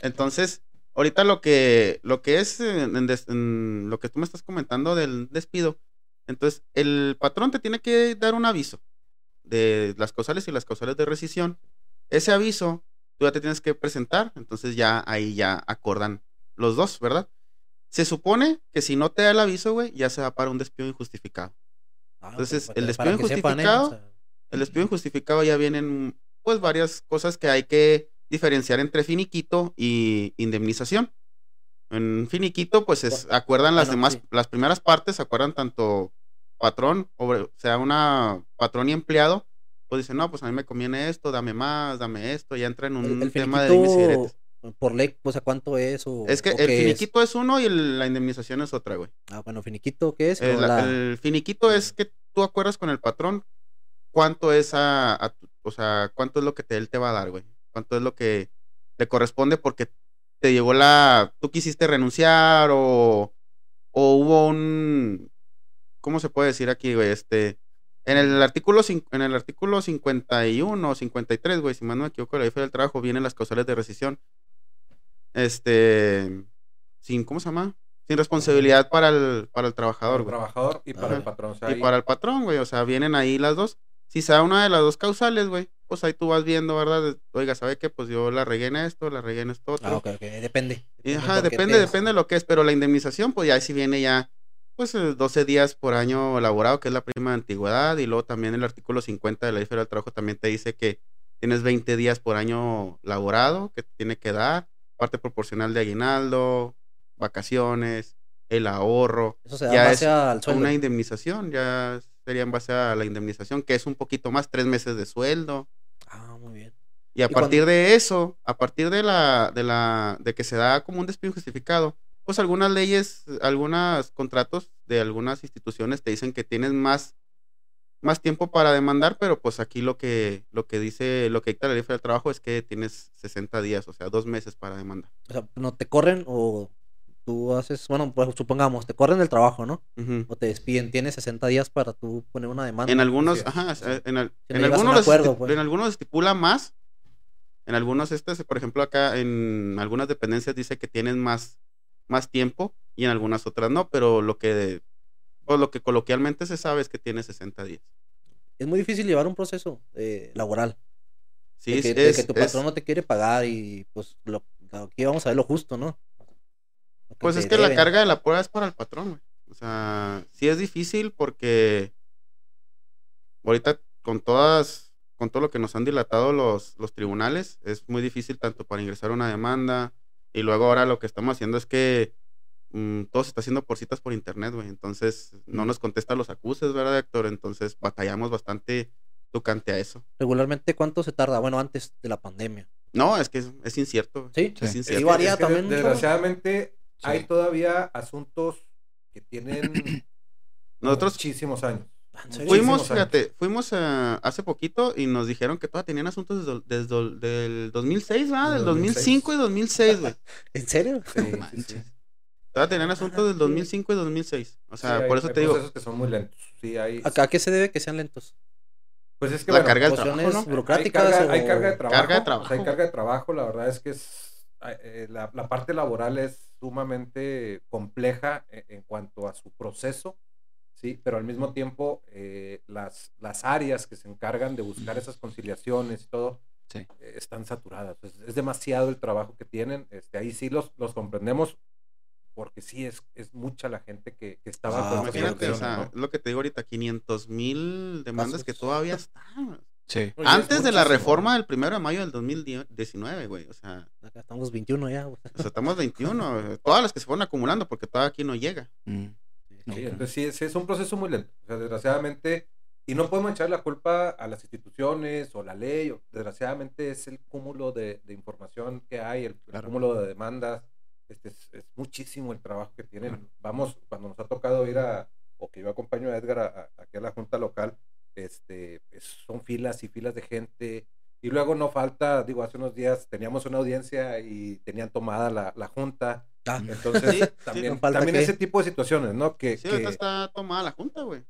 Entonces, ahorita lo que, lo que es, en lo que tú me estás comentando del despido, entonces, el patrón te tiene que dar un aviso de las causales y las causales de rescisión. Ese aviso, tú ya te tienes que presentar, entonces ya ahí ya acordan los dos, ¿verdad? Se supone que si no te da el aviso, güey, ya se va para un despido injustificado. Ah, entonces, el despido sepan, ¿eh? injustificado- O sea, El despido injustificado ya vienen, pues, varias cosas que hay que diferenciar entre finiquito y indemnización. En finiquito, pues, es, acuerdan las Ah, no, demás, sí. las primeras partes, acuerdan tanto patrón, o sea, una patrón y empleado, pues dicen, no, pues a mí me conviene esto, dame más, dame esto, ya entra en un el, el tema de finiquito, diretes. por ley, o sea, ¿cuánto es? O, Es que o el qué es? finiquito es? uno y el- la indemnización es otra, güey. Ah, bueno, finiquito, ¿qué es? El, la- el finiquito es que tú acuerdas con el patrón cuánto es a, a o sea, cuánto es lo que te, él te va a dar, güey. Cuánto es lo que le corresponde porque te llegó la, tú quisiste renunciar o, o hubo un, ¿cómo se puede decir aquí, güey? Este, en el artículo, en el artículo 51 o 53, güey, si mal no me equivoco, la ley del trabajo, vienen las causales de rescisión. Este, sin, ¿cómo se llama? Sin responsabilidad para el, para el Para trabajador, el güey. trabajador y para Ajá. el patrón. o sea, Y ahí- para el patrón, güey, o sea, vienen ahí las dos. Si se da una de las dos causales, güey, pues ahí tú vas viendo, ¿verdad? Oiga, ¿sabe qué? Pues yo la regué en esto, la regué en esto otro. Ah, ok, ok, depende. Y, ajá, depende, depende de lo que es, pero la indemnización, pues ya si viene ya, pues eh, 12 días por año laborado, que es la prima de antigüedad, y luego también el artículo 50 de la ley federal del trabajo también te dice que tienes 20 días por año laborado que te tiene que dar, parte proporcional de aguinaldo, vacaciones, el ahorro, Eso se da ya en es base al sueldo. una indemnización, ya sería en base a la indemnización, que es un poquito más, tres meses de sueldo. Ah, muy bien. Y a ¿Y cuándo- partir de eso, a partir de la, de la, de que se da como un despido justificado, pues algunas leyes, algunos contratos de algunas instituciones te dicen que tienes más, más tiempo para demandar, pero pues aquí lo que, lo que dice, lo que dicta la ley del trabajo es que tienes 60 días, o sea, dos meses para demandar. O sea, no te corren o tú haces, bueno, pues supongamos, te corren del trabajo, ¿no? O te despiden, tienes 60 días para tú poner una demanda. En algunos, ajá, en, Si algunos, acuerdo, pues. en algunos estipula más, en algunos este, por ejemplo, acá en algunas dependencias dice que tienen más, más tiempo y en algunas otras no, pero lo que, pues, lo que coloquialmente se sabe es que tiene 60 días. Es muy difícil llevar un proceso eh, laboral. Sí, de, es, que, de es- que tu es- patrón no te quiere pagar y pues lo, aquí vamos a ver lo justo, ¿no? Pues es que la carga de la prueba es para el patrón, güey. O sea, sí es difícil porque ahorita con todas, con todo lo que nos han dilatado los, los tribunales, es muy difícil tanto para ingresar una demanda y luego ahora lo que estamos haciendo es que mm, todo se está haciendo por citas por internet, güey. Entonces no nos contestan los acuses, ¿verdad, Héctor? Entonces batallamos bastante tocante a eso. Regularmente, ¿cuánto se tarda? Bueno, antes de la pandemia. No, es que es, es incierto. güey. ¿Sí? Es Sí. incierto. Sí, varía Es que de- también. Desgraciadamente, Sí. hay todavía asuntos que tienen Nosotros muchísimos años. Ah. Fuimos, años. fíjate, fuimos eh, hace poquito y nos dijeron que todavía tenían asuntos desde, desde el del 2006, ¿verdad? Del 2005 y 2006, güey. ¿En serio? Sí, No sí, manches. sí. Todavía tenían asuntos del 2005 y 2006. O sea, Sí, hay- por eso hay te digo, procesos que son muy lentos. Sí, hay. ¿Acá a qué se debe que sean lentos? Pues es que la bueno, carga del cuestiones trabajo, ¿no? hay burocráticas carga, o- hay carga de trabajo. Carga de o sea, hay trabajo. carga de trabajo. La verdad es que es eh, la, la parte laboral es sumamente compleja en, en cuanto a su proceso, sí, pero al mismo tiempo eh, las, las áreas que se encargan de buscar esas conciliaciones y todo Sí. eh, están saturadas. Es, es demasiado el trabajo que tienen. Este, ahí sí los, los comprendemos porque sí es, es mucha la gente que, que estaba Ah, con imagínate, o situaciones, sea, ¿no? lo que te digo ahorita, 500 mil demandas que todavía están. Sí. Oye, Antes es de la reforma del primero de mayo del 2019, güey. O sea, Acá estamos 21 ya. güey. o sea, estamos 21. güey. Todas las que se fueron acumulando porque todavía aquí no llega. Mm. Sí, entonces sí, es- es un proceso muy lento. O sea, desgraciadamente, y no podemos echar la culpa a las instituciones o la ley. o- desgraciadamente es el cúmulo de, de información que hay, el, el Claro. cúmulo de demandas. Este es, es muchísimo el trabajo que tienen. Vamos, cuando nos ha tocado ir a, o que yo acompaño a Edgar a, a- aquí a la junta local, este, es- son filas y filas de gente. Y luego no falta, digo, hace unos días teníamos una audiencia y tenían tomada la, la junta. Ah, Entonces, Sí, sí, también, no falta también que- ese tipo de situaciones, ¿no? Que, Sí, que está tomada la junta, güey.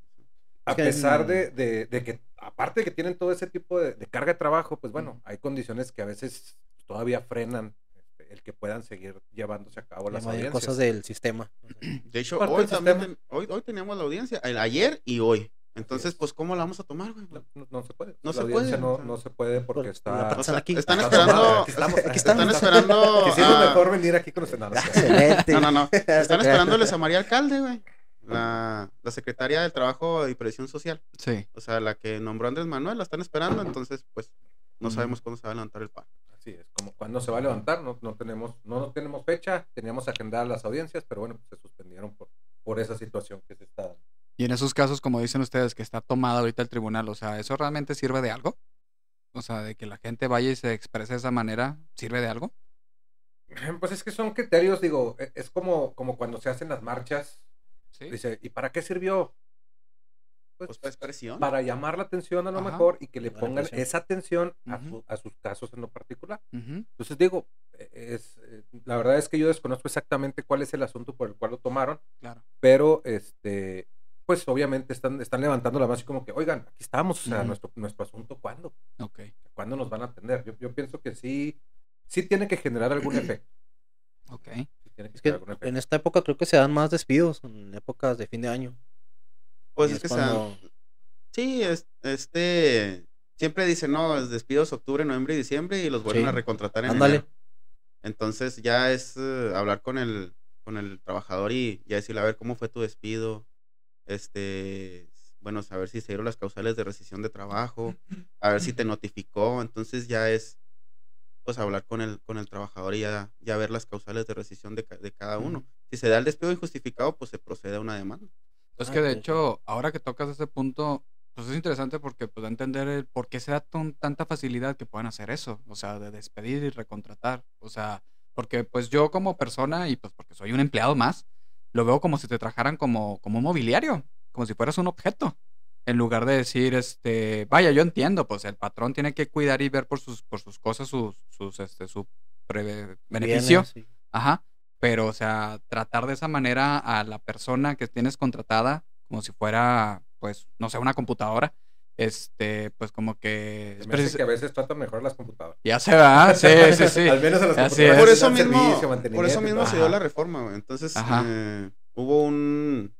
a que pesar de, de- de que, aparte de que tienen todo ese tipo de, de carga de trabajo, pues bueno, hay condiciones que a veces todavía frenan este, el que puedan seguir llevándose a cabo la las audiencias. cosas del sistema. De hecho, hoy también hoy, hoy teníamos la audiencia, el ayer y hoy. Entonces, es. pues, ¿cómo la vamos a tomar, güey? No, se puede. No la se audiencia puede, No, no se puede porque Por- está... O sea, aquí. están está esperando. Aquí estamos, aquí están esperando, Quisiera a- mejor venir aquí con los enanos. Excelente. no, no, no, están esperándoles a María Alcalde, güey, la, la secretaria del Trabajo y Previsión Social, Sí. o sea, la que nombró Andrés Manuel, la están esperando, entonces, pues, no sabemos cuándo se va a levantar el paro. Así es, como cuando se va a levantar, no, no tenemos, no, no tenemos fecha, teníamos agendadas las audiencias, pero bueno, pues se suspendieron por, por esa situación que se está dando. Y en esos casos, como dicen ustedes, que está tomada ahorita el tribunal, o sea, ¿eso realmente sirve de algo? O sea, de que la gente vaya y se exprese de esa manera, ¿sirve de algo? Pues es que son criterios, digo, e- es como, como cuando se hacen las marchas, Sí. dice, ¿y para qué sirvió? Pues, Pues, pues, presión. para llamar la atención a lo Ajá. mejor y que le pongan presión. esa atención a, Ujú. su- a sus casos en lo particular. Ujú. Entonces digo, e- es, eh, la verdad es que yo desconozco exactamente cuál es el asunto por el cual lo tomaron, Claro. pero este, pues obviamente están, están levantando la mano así como que, oigan, aquí estamos, o sea, nuestro, nuestro asunto, ¿cuándo? Ok. ¿Cuándo nos van a atender? Yo, yo pienso que sí, sí tiene que generar algún efecto. Ok. sí tiene que Es que generar algún efecto. en esta época creo que se dan más despidos, en épocas de fin de año. Pues es que se dan- cuando- Sí, es- este, siempre dicen, no, es despidos octubre, noviembre y diciembre y los vuelven Sí. a recontratar en Ándale. enero. Entonces ya es eh, hablar con el, con el trabajador y ya decirle, a ver, ¿cómo fue tu despido? Este, bueno, saber si se dieron las causales de rescisión de trabajo, a ver si te notificó. Entonces ya es, pues, hablar con el, con el trabajador y ya, ya ver las causales de rescisión de, de cada uno. Si se da el despido injustificado, pues se procede a una demanda. Es Ah, que de hecho, ahora que tocas ese punto, pues es interesante porque pues da a entender el por qué se da ton- tanta facilidad que puedan hacer eso, o sea, de despedir y recontratar. O sea, Porque pues yo como persona y pues porque soy un empleado más, lo veo como si te trabajaran como, como un mobiliario, como si fueras un objeto. En lugar de decir, este, vaya, yo entiendo, pues el patrón tiene que cuidar y ver por sus, por sus cosas, sus, sus, este, su beneficio. Sí. Ajá. Pero, o sea, tratar de esa manera a la persona que tienes contratada como si fuera, pues, no sé, una computadora. Este, pues como que... Me hace que a veces tratan mejor las computadoras. Ya se va, sí, sí, sí. Al menos a las Así computadoras. Por eso mismo, servicio, por eso mismo se dio la reforma, güey. Entonces, eh, hubo un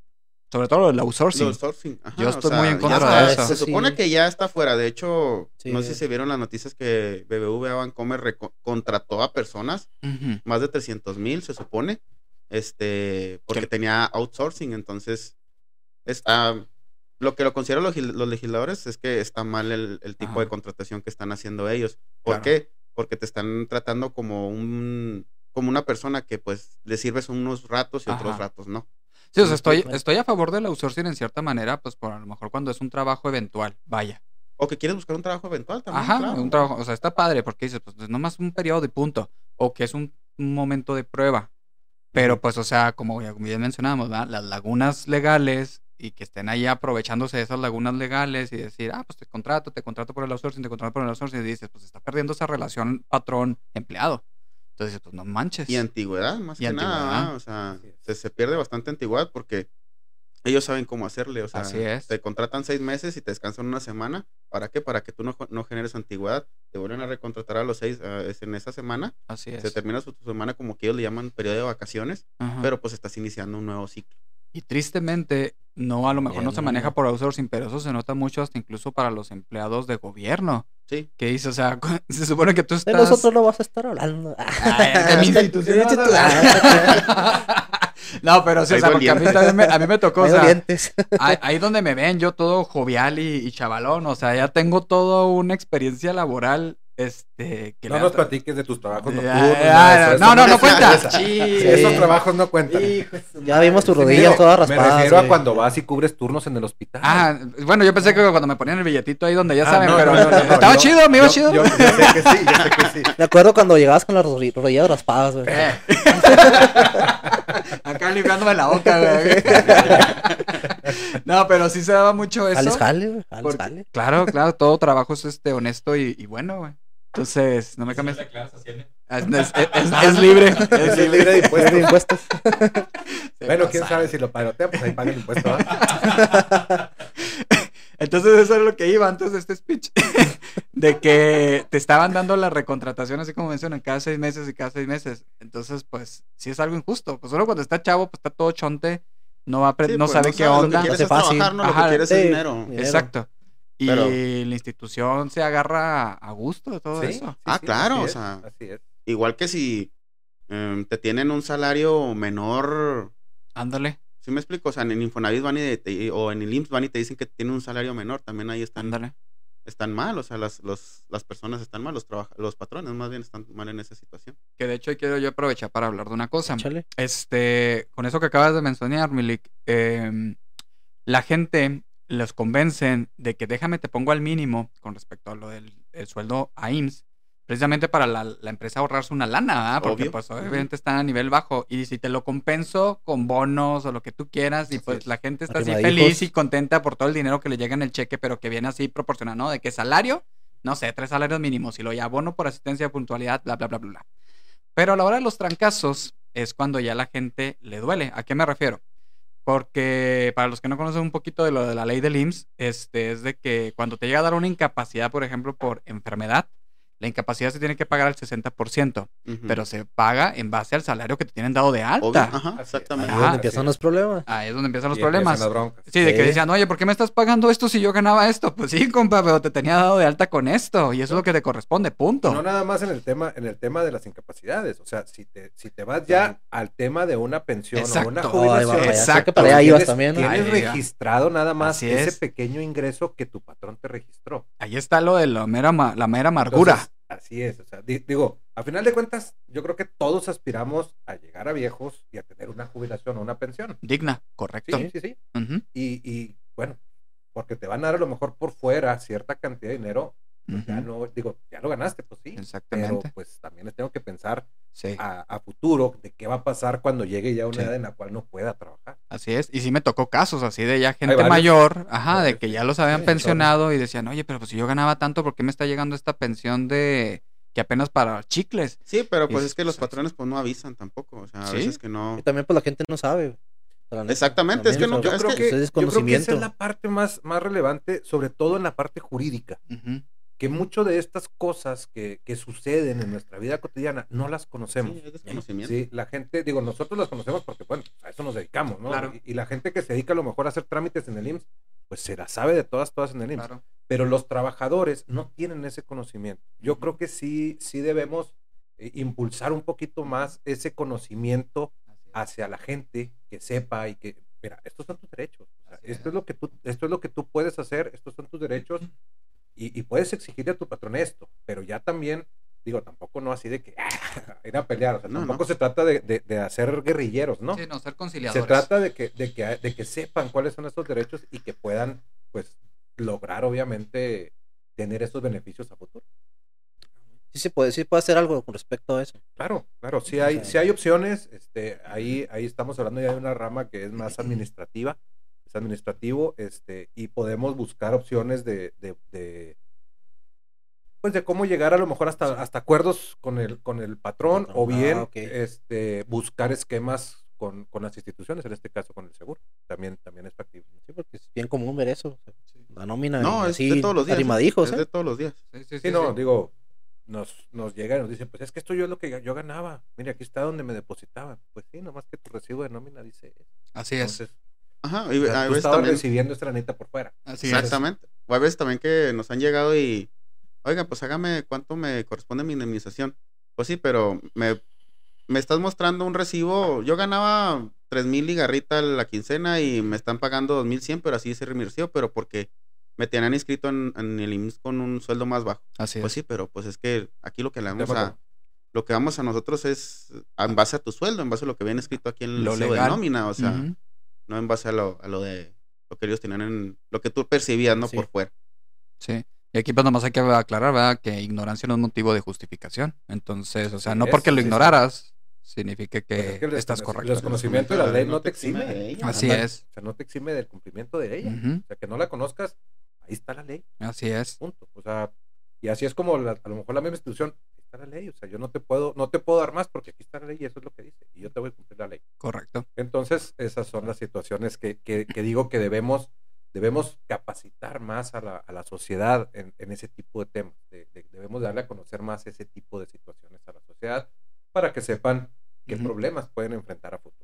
Sobre todo el outsourcing. outsourcing. Ajá, Yo o estoy sea, muy en contra está- de eso. Se supone Sí. que ya está fuera. De hecho, Sí. no sé si se vieron las noticias que BBVA Bancomer contrató a personas, más de 300 mil, se supone, este, porque Que- tenía outsourcing. Entonces, está, lo que lo consideran los, legisladores es que está mal el, el tipo Ajá. de contratación que están haciendo ellos. ¿Por Claro. qué? Porque te están tratando como un como una persona que pues le sirves unos ratos y otros ratos no. Sí, o sea, estoy, estoy a favor del outsourcing en cierta manera, pues por a lo mejor cuando es un trabajo eventual, vaya. O que quieres buscar un trabajo eventual también. Ajá, claro. un trabajo, o sea, está padre porque dices, pues es nomás un periodo y punto. O que es un, un momento de prueba. Pero pues, o sea, como ya como bien mencionábamos, ¿verdad? Las lagunas legales y que estén ahí aprovechándose de esas lagunas legales y decir, ah, pues te contrato, te contrato por el outsourcing, te contrato por el outsourcing, y dices, pues está perdiendo esa relación patrón-empleado. Entonces, pues no manches. Y antigüedad, más Y que antigüedad. nada. O sea, se, se pierde bastante antigüedad porque ellos saben cómo hacerle. O sea, Así es. te contratan seis meses y te descansan una semana. ¿Para qué? Para que tú no, no generes antigüedad. Te vuelven a recontratar a los seis es en esa semana. Así es. Se termina su, tu semana como que ellos le llaman periodo de vacaciones, Ajá. pero pues estás iniciando un nuevo ciclo. Y tristemente, no, a lo mejor no se maneja por outsourcing, pero eso se nota mucho hasta incluso para los empleados de gobierno. Sí. Que dice, o sea, se supone que tú De estás... nosotros no vas a estar hablando. Ay, de mi institución. No, pero sí, o sea, porque a mí, también me, a mí me tocó, o sea, ahí, ahí donde me ven yo todo jovial y, y chavalón, o sea, ya tengo toda una experiencia laboral, este, que No nos platiques de tus trabajos nocturnos. de eso, no, eso no, no es- cuenta. Sí. Esos trabajos no cuentan. Ya vimos tus rodillas todas Me raspadas. refiero a güey. cuando vas y cubres turnos en el hospital. Ah, bueno, yo pensé que cuando me ponían el billetito ahí donde ya Ah, saben, no, pero no, no, no, no, estaba yo- chido, me iba yo- chido. Yo, yo sé que sí, yo sé que sí. Me acuerdo cuando llegabas con las rodillas raspadas, güey. Eh. Acá limpiándome la boca, güey. no, pero sí se daba mucho eso. Jales, jale. Jales, porque- jale. Claro, claro, todo trabajo es este honesto y, y bueno, güey. Entonces, no me cambies. Hacienda. Es, es- es- es libre. Es libre. de impuestos. De impuestos. Bueno, quién sabe si lo parotea, pues ahí paga el impuesto. ¿ah? Entonces, eso es lo que iba antes de este speech. de que te estaban dando la recontratación, así como mencionan, cada seis meses y cada seis meses. Entonces, pues, sí es algo injusto. Pues uno cuando está chavo, pues está todo chonte, no va a Sí, no pues, sabe qué sabe, onda. Lo que quieres es trabajar, no lo Ajá, que quieres sí. es dinero. Dinero. Exacto. Y Pero- la institución se agarra a gusto de todo Sí, eso. sí, Ah, sí, claro, así o es, sea. Así es. Igual que si em, te tienen un salario menor, Ándale, ¿sí me explico? O sea, en Infonavit van y de- te- o en el IMSS van y te dicen que tienen un salario menor, también ahí están, ándale. están mal, o sea, las, los, las personas están mal, los, los patrones más bien están mal en esa situación. Que de hecho quiero yo aprovechar para hablar de una cosa. Échale. Este, con eso que acabas de mencionar, Milik, em, la gente los convencen de que déjame te pongo al mínimo con respecto a lo del el sueldo a IMSS, precisamente para la, la empresa ahorrarse una lana, ¿verdad? Porque Obvio. pues obviamente está a nivel bajo y si te lo compenso con bonos o lo que tú quieras y Así pues es. la gente está así feliz y contenta por todo el dinero que le llega en el cheque, pero que viene así proporcionado, ¿no? De que salario, no sé, tres salarios mínimos y lo ya abono por asistencia, puntualidad, bla, bla, bla, bla. Pero a la hora de los trancazos es cuando ya la gente le duele. ¿A qué me refiero? Porque para los que no conocen un poquito de lo de la ley del IMSS, este, es de que cuando te llega a dar una incapacidad, por ejemplo, por enfermedad, la incapacidad se tiene que pagar al 60%, Ujú. pero se paga en base al salario que te tienen dado de Obvio, alta. ajá, exactamente. Ahí es donde empiezan los problemas. Ahí es donde empiezan los Y empiezan problemas. Sí, de que decían, oye, ¿por qué me estás pagando esto si yo ganaba esto? Pues sí, compa, pero te tenía dado de alta con esto y eso es lo que te corresponde, punto. No nada más en el tema, en el tema de las incapacidades. O sea, si te, si te vas ya al tema de una pensión o una Exacto. Oh, ahí va, jubilación, sé Exacto. que para allá ibas tienes, también, ¿no? tienes registrado nada más Así ese es. pequeño ingreso que tu patrón te registró. Ahí está lo de la mera, ma- la mera amargura. Entonces, así es. O sea, di- digo, a final de cuentas, yo creo que todos aspiramos a llegar a viejos y a tener una jubilación o una pensión. Digna, correcto. Sí, sí, sí. Y, y bueno, porque te van a dar a lo mejor por fuera cierta cantidad de dinero, pues ya no, digo, ya lo ganaste, pues sí. Pero Exactamente. pues también tengo que pensar Sí, a, a futuro de qué va a pasar cuando llegue ya una Sí. edad en la cual no pueda trabajar. así es. Y sí me tocó casos así de ya gente mayor, ajá, de que ya los habían Sí, pensionado y decían, oye, pero pues si yo ganaba tanto, ¿por qué me está llegando esta pensión de que apenas para chicles? Sí, pero pues Y- es que los sí. patrones pues no avisan tampoco. O sea, a Sí. veces que no. Y también pues la gente no sabe. Exactamente, es que no- Yo creo que- yo creo que esa es la parte más, más relevante, sobre todo en la parte jurídica, Ujú. Que mucho de estas cosas que, que suceden en nuestra vida cotidiana no las conocemos. Sí, es desconocimiento. Sí, la gente, digo, nosotros las conocemos porque, bueno, a eso nos dedicamos, ¿no? Claro. Y, y la gente que se dedica a lo mejor a hacer trámites en el IMSS, pues se la sabe de todas, todas en el IMSS. Claro. Pero los trabajadores no tienen ese conocimiento. Yo creo que sí, sí debemos eh, impulsar un poquito más ese conocimiento hacia la gente que sepa y que, mira, estos son tus derechos. o sea, Así esto es. es lo que tú, esto es lo que tú puedes hacer, estos son tus derechos y, y puedes exigirle a tu patrón esto, pero ya también, digo, tampoco no así de que "Ah, ir a pelear, o sea, No, tampoco no. se trata de, de- de hacer guerrilleros, ¿no? Sí, no, ser se conciliadores. trata de que, de, que, de que sepan cuáles son estos derechos y que puedan, pues, lograr, obviamente, tener esos beneficios a futuro. Sí se puede, sí puede hacer algo con respecto a eso. Claro, claro, sí O hay, sea- sí hay opciones, este, ahí, ahí estamos hablando ya de una rama que es más administrativa, es administrativo, este, y podemos buscar opciones de, de, de, pues de cómo llegar a lo mejor hasta, hasta acuerdos con el, con el patrón, Patrón, o bien ah, ok. este, buscar esquemas con, con las instituciones, en este caso con el seguro, también, también es factible. Sí, porque es bien común ver eso. La nómina. No, es así, de todos los días. Arrimadijos, Es ¿eh? de todos los días. Sí, sí, sí. Sí, no, sí. digo, nos, nos llega y nos dice, pues es que esto yo es lo que yo ganaba. Mire, aquí está donde me depositaban. Pues sí, nomás que tu recibo de nómina dice eso. Así es. Ajá. Y o sea, a veces también. recibiendo esta ranita por fuera. Así es. Exactamente. O a veces también que nos han llegado y, oiga, pues hágame cuánto me corresponde mi indemnización. Pues sí, pero me, me estás mostrando un recibo. Yo ganaba tres mil ligarrita la quincena y me están pagando dos mil cien, pero así se mi recibo, pero porque me tenían inscrito en, en el IMSS con un sueldo más bajo. Así Pues es. sí, pero pues es que aquí lo que le vamos a, lo que vamos a nosotros es en base a tu sueldo, en base a lo que viene escrito aquí en el Lo de nómina, o sea. No en base a lo, a lo de lo que ellos tenían en lo que tú percibías, ¿no? Sí. Por fuera. Sí. Y aquí pues nomás hay que aclarar, ¿verdad? Que ignorancia no es motivo de justificación. Entonces, o sea, no porque lo sí, ignoraras, signifique que, Pues es que el estás correcto. el desconocimiento de la ley no te exime. de ella. Así es. O sea, no te exime del cumplimiento de ella. Ujú. O sea, que no la conozcas, ahí está la ley, Así es. punto. O sea, y así es como la- a lo mejor la misma institución, está la ley. O sea, yo no te puedo, no te puedo dar más porque aquí está la ley y eso es lo que dice. Y yo te voy a cumplir la ley. Correcto. Entonces, esas son las situaciones que, que- que digo que debemos, debemos capacitar más a la, a la sociedad en, en ese tipo de temas. De- de- debemos darle a conocer más ese tipo de situaciones a la sociedad para que sepan qué problemas pueden enfrentar a futuro.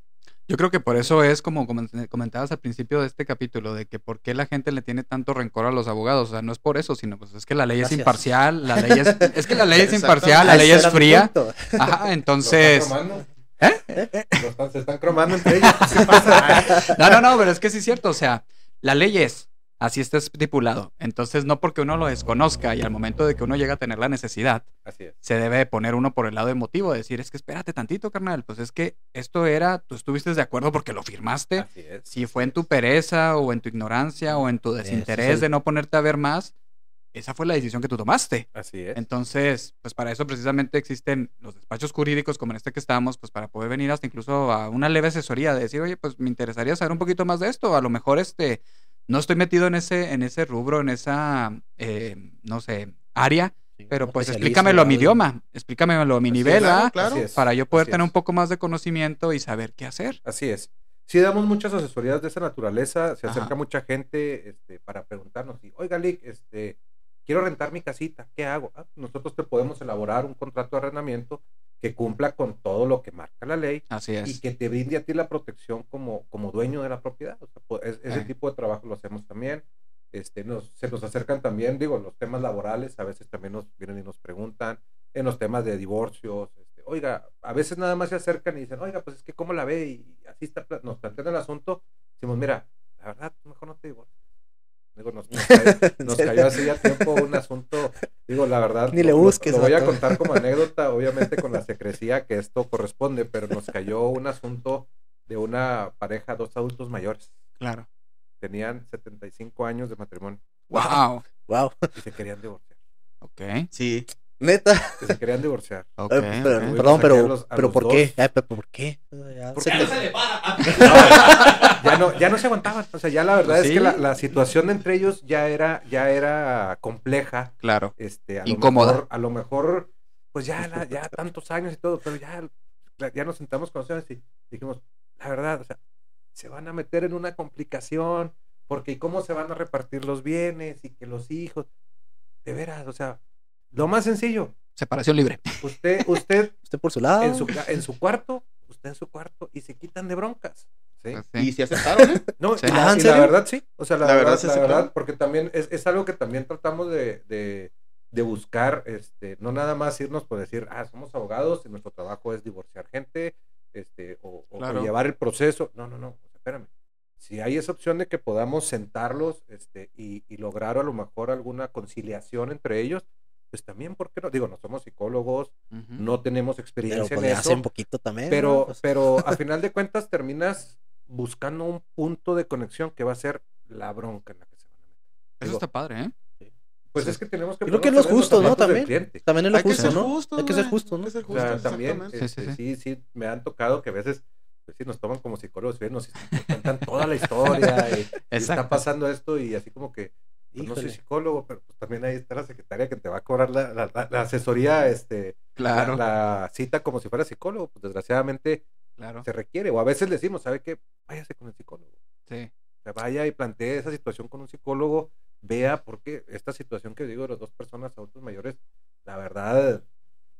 Yo creo que por eso es como comen- comentabas al principio de este capítulo, de que por qué la gente le tiene tanto rencor a los abogados. O sea, no es por eso, sino pues es que la ley Gracias. es imparcial, la ley es, es que la ley es imparcial, la ley es fría. Ajá, entonces. ¿Lo están cromando? ¿Eh? Están- se están cromando entre ellos. ¿Qué pasa? No, no, no, pero es que sí es cierto. O sea, la ley es, así está estipulado. Entonces, no porque uno lo desconozca y al momento de que uno llega a tener la necesidad, Así es. se debe de poner uno por el lado emotivo, decir, es que espérate tantito, carnal. Pues es que esto era, tú estuviste de acuerdo porque lo firmaste. Así es. Si fue en tu pereza o en tu ignorancia o en tu desinterés el- de no ponerte a ver más, esa fue la decisión que tú tomaste. Así es. Entonces, pues para eso precisamente existen los despachos jurídicos como en este que estamos, pues para poder venir hasta incluso a una leve asesoría de decir, oye, pues me interesaría saber un poquito más de esto. A lo mejor este, no estoy metido en ese, en ese rubro, en esa, eh, no sé, área, Sí, pero pues explícamelo a mi idioma, explícamelo a mi Así es, nivel, claro, ¿ah? claro. Es, Para yo poder así tener es. un poco más de conocimiento y saber qué hacer. Así es. Sí damos muchas asesorías de esa naturaleza, se Ajá. acerca mucha gente este, para preguntarnos, y, oiga, Lick, este, quiero rentar mi casita, ¿qué hago? Ah, nosotros te podemos elaborar un contrato de arrendamiento que cumpla con todo lo que marca la ley Así y es. que te brinde a ti la protección como, como dueño de la propiedad. O sea, po- es- ese tipo de trabajo lo hacemos también. Este, nos, se nos acercan también, digo, los temas laborales, a veces también nos vienen y nos preguntan, en los temas de divorcios, este, oiga, a veces nada más se acercan y dicen, oiga, pues es que cómo la ve y así está, nos plantean el asunto, decimos, mira, la verdad, mejor no te divorcies. Digo, nos, nos cayó, nos cayó hace ya tiempo un asunto, digo, la verdad, Ni le lo- busques, Lo, voy a contar como anécdota, obviamente con la secrecía que esto corresponde, pero nos cayó un asunto de una pareja, dos adultos mayores. Claro. Tenían 75 años de matrimonio Wow. Wow. y se querían divorciar. Ok, Sí. Neta. Que se querían divorciar. Eh, pero- ok. perdón, pero, a los- a pero ¿por qué? Eh, ¿Por qué? Ya se te- no se le para. ya no, ya no se aguantaban. O sea, ya la verdad Pues es que la, la situación entre ellos ya era, ya era compleja. Claro. Este, a Incómoda. Lo mejor, a lo mejor, pues ya, la- ya tantos años y todo, pero ya, ya nos sentamos con y dijimos, la verdad, o sea, se van a meter en una complicación, porque ¿y cómo se van a repartir los bienes y que los hijos? De veras, o sea, lo más sencillo, Separación libre. usted, usted Usted por su lado. en su, en su cuarto, usted en su cuarto y se quitan de broncas. ¿sí? Pues Y si aceptaron, ¿eh? No, Sí. y la, Ah, verdad sí. O sea, la, La verdad, verdad se la verdad, porque también es, es algo que también tratamos de, de, de buscar, este, no nada más irnos por decir, ah, somos abogados y nuestro trabajo es divorciar gente, este, o, o- o Claro. llevar el proceso. No, no, no, o sea, espérame. Si hay esa opción de que podamos sentarlos este, y, y lograr a lo mejor alguna conciliación entre ellos, pues también, ¿por qué no? Digo, no somos psicólogos, no tenemos Pero experiencia pues en hace eso. un poquito también. ¿no? Pero, Pues, pero a final de cuentas terminas buscando un punto de conexión que va a ser la bronca en la que se van a meter. Eso Digo, está padre, ¿eh? Pues es que tenemos que Creo que es lo justo, ¿no? También. También es lo justo, ¿no? justos, Hay que ser justo, ¿no? Hay que ser O sea, también exactamente. Sí, sí, este, sí. sí, sí, me han tocado que a veces pues sí, nos toman como psicólogos y nos cuentan toda la historia y, y está pasando esto y así como que pues, no soy psicólogo, pero pues también ahí está la secretaria que te va a cobrar la, la- la- asesoría, este, Claro, la, la cita como si fuera psicólogo. Pues desgraciadamente claro. se requiere. O a veces le decimos, ¿sabe qué? Váyase con el psicólogo. Sí. O sea, vaya y plantee esa situación con un psicólogo, vea por qué esta situación que digo de las dos personas adultos mayores, la verdad,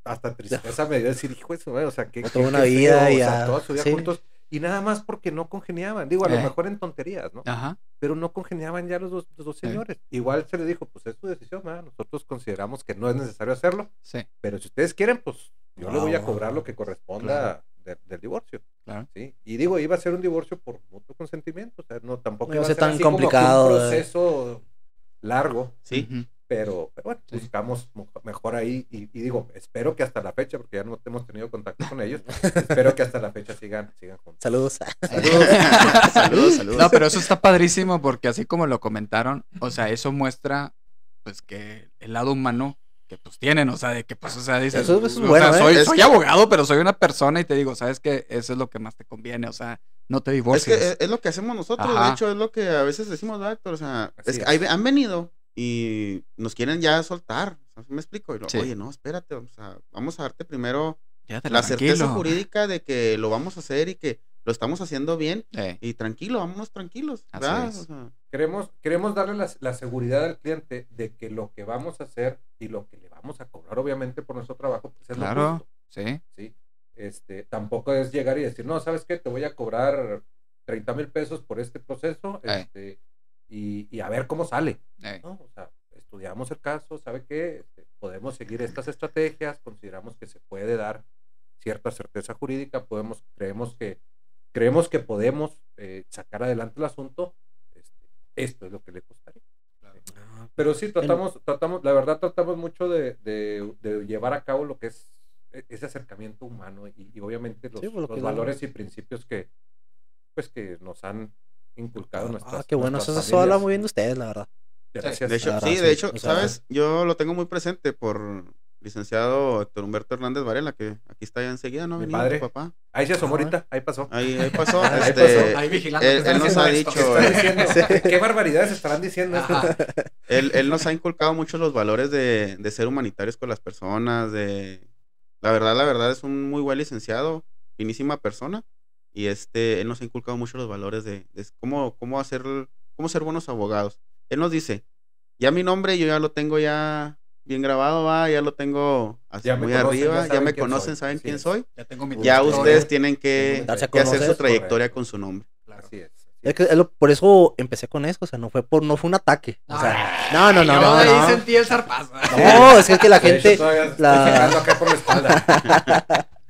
hasta tristeza me dio decir, hijo madre, o sea, que Toda una vida o y sea, ya, toda su vida sí. juntos, y nada más porque no congeniaban, digo, a lo Eh. mejor en tonterías, ¿no? Ajá. Pero no congeniaban ya los dos, los dos señores. Igual se le dijo, pues es su decisión, ¿verdad? nosotros consideramos que no es necesario hacerlo, Sí, pero si ustedes quieren, pues yo le voy a cobrar lo que corresponda de- del divorcio. claro. ¿sí? Y digo, iba a ser un divorcio por mutuo consentimiento, o sea, no tampoco No iba a ser tan así como complicado, un eh. proceso largo, Sí. Ujú. Pero, pero bueno, Sí. buscamos mo- mejor ahí y, y digo, espero que hasta la fecha, porque ya no hemos tenido contacto con ellos, espero que hasta la fecha sigan, sigan juntos. Saludos. saludos, saludos. No, pero eso está padrísimo porque así como lo comentaron, o sea, eso muestra pues que el lado humano que pues tienen, o sea, de que pues, o sea, dices, Eso es o bueno, sea, ¿eh? soy, Es soy abogado, pero soy una persona y te digo, sabes que eso es lo que más te conviene, o sea, no te Es divorcies. que es, es lo que hacemos nosotros, Ajá. de hecho, es lo que a veces decimos, ¿verdad, Héctor? O sea, es que es. ahí han venido y nos quieren ya soltar. ¿Me explico? Y lo, Sí. Oye, no, espérate, o sea, vamos a darte primero la certeza jurídica de que lo vamos a hacer y que lo estamos haciendo bien. Eh, Y tranquilo, vámonos tranquilos. Así ¿verdad? es. O sea, Queremos, queremos darle la, la seguridad al cliente de que lo que vamos a hacer y lo que le vamos a cobrar, obviamente, por nuestro trabajo, pues es lo Claro. justo. sí, ¿sí? Este, tampoco es llegar y decir, no, ¿sabes qué? Te voy a cobrar 30 mil pesos por este proceso Eh. este, y, y a ver cómo sale. ¿no? O sea, estudiamos el caso, ¿sabe qué? Este, podemos seguir estas estrategias, consideramos que se puede dar cierta certeza jurídica, podemos, creemos que, creemos que podemos eh, sacar adelante el asunto, este, esto es lo que le costaría. Pero sí, tratamos, tratamos, la verdad tratamos mucho de, de- de llevar a cabo lo que es e- ese acercamiento humano y, y obviamente los, Sí, pues, lo los valores y principios que pues que nos han inculcado nuestras Ah, qué bueno. Eso, eso habla muy bien de ustedes, la verdad. Gracias. de hecho, la sí, de hecho, ¿sabes? Yo lo tengo muy presente por licenciado Héctor Humberto Hernández Varela, que aquí está ya enseguida, ¿no? Mi padre. papá. Ahí se asomó ahorita, ahí pasó. Ahí, ahí pasó. Ahí este, pasó. ahí vigilando. él- nos ha esto. dicho, eh, ¿qué barbaridades estarán diciendo? Él, él nos ha inculcado mucho los valores de, de ser humanitarios con las personas, de... La verdad, la verdad, es un muy buen licenciado, finísima persona, y este, él nos ha inculcado mucho los valores de, de cómo, cómo hacer, cómo ser buenos abogados. Él nos dice, ya mi nombre yo ya lo tengo ya bien grabado, va, ya lo tengo así Ya me muy conocen, ya arriba, ya, saben me quién conocen, soy, saben así quién es. soy. Ya tengo mi Ya ustedes tienen que, que hacer su trayectoria Correcto. con su nombre. Claro. Así es. Es que es lo- por eso empecé con eso, o sea, no fue por, no fue un ataque. O sea, Ay, no, no, no, no, ahí no. sentí el zarpazo. No, es que, es que la gente, estoy la- pegando acá por la espalda.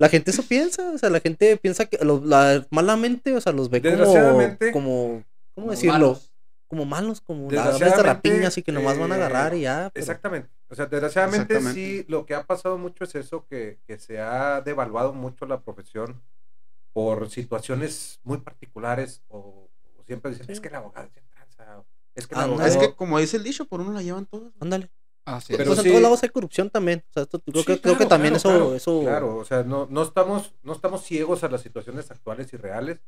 la gente eso piensa, o sea, la gente piensa que los, la, malamente, o sea, los ve como, como, ¿cómo decirlo? malos. Como malos, como la de rapiña, así que nomás van a agarrar y ya. pero- Exactamente. O sea, desgraciadamente sí, lo que ha pasado mucho es eso, que, que se ha devaluado mucho la profesión por situaciones muy particulares o, o siempre dicen, Sí. es que el abogado es bien tranza, es que el Ah, no, abogado... Es que como dice el dicho, por uno la llevan todos. Ándale. Así es. Pero pues en sí- todos lados hay corrupción también. O sea, esto- creo, Sí, que, creo que claro, también claro, eso, claro, eso Claro, o sea, no, no, estamos, no estamos ciegos a las situaciones actuales y reales,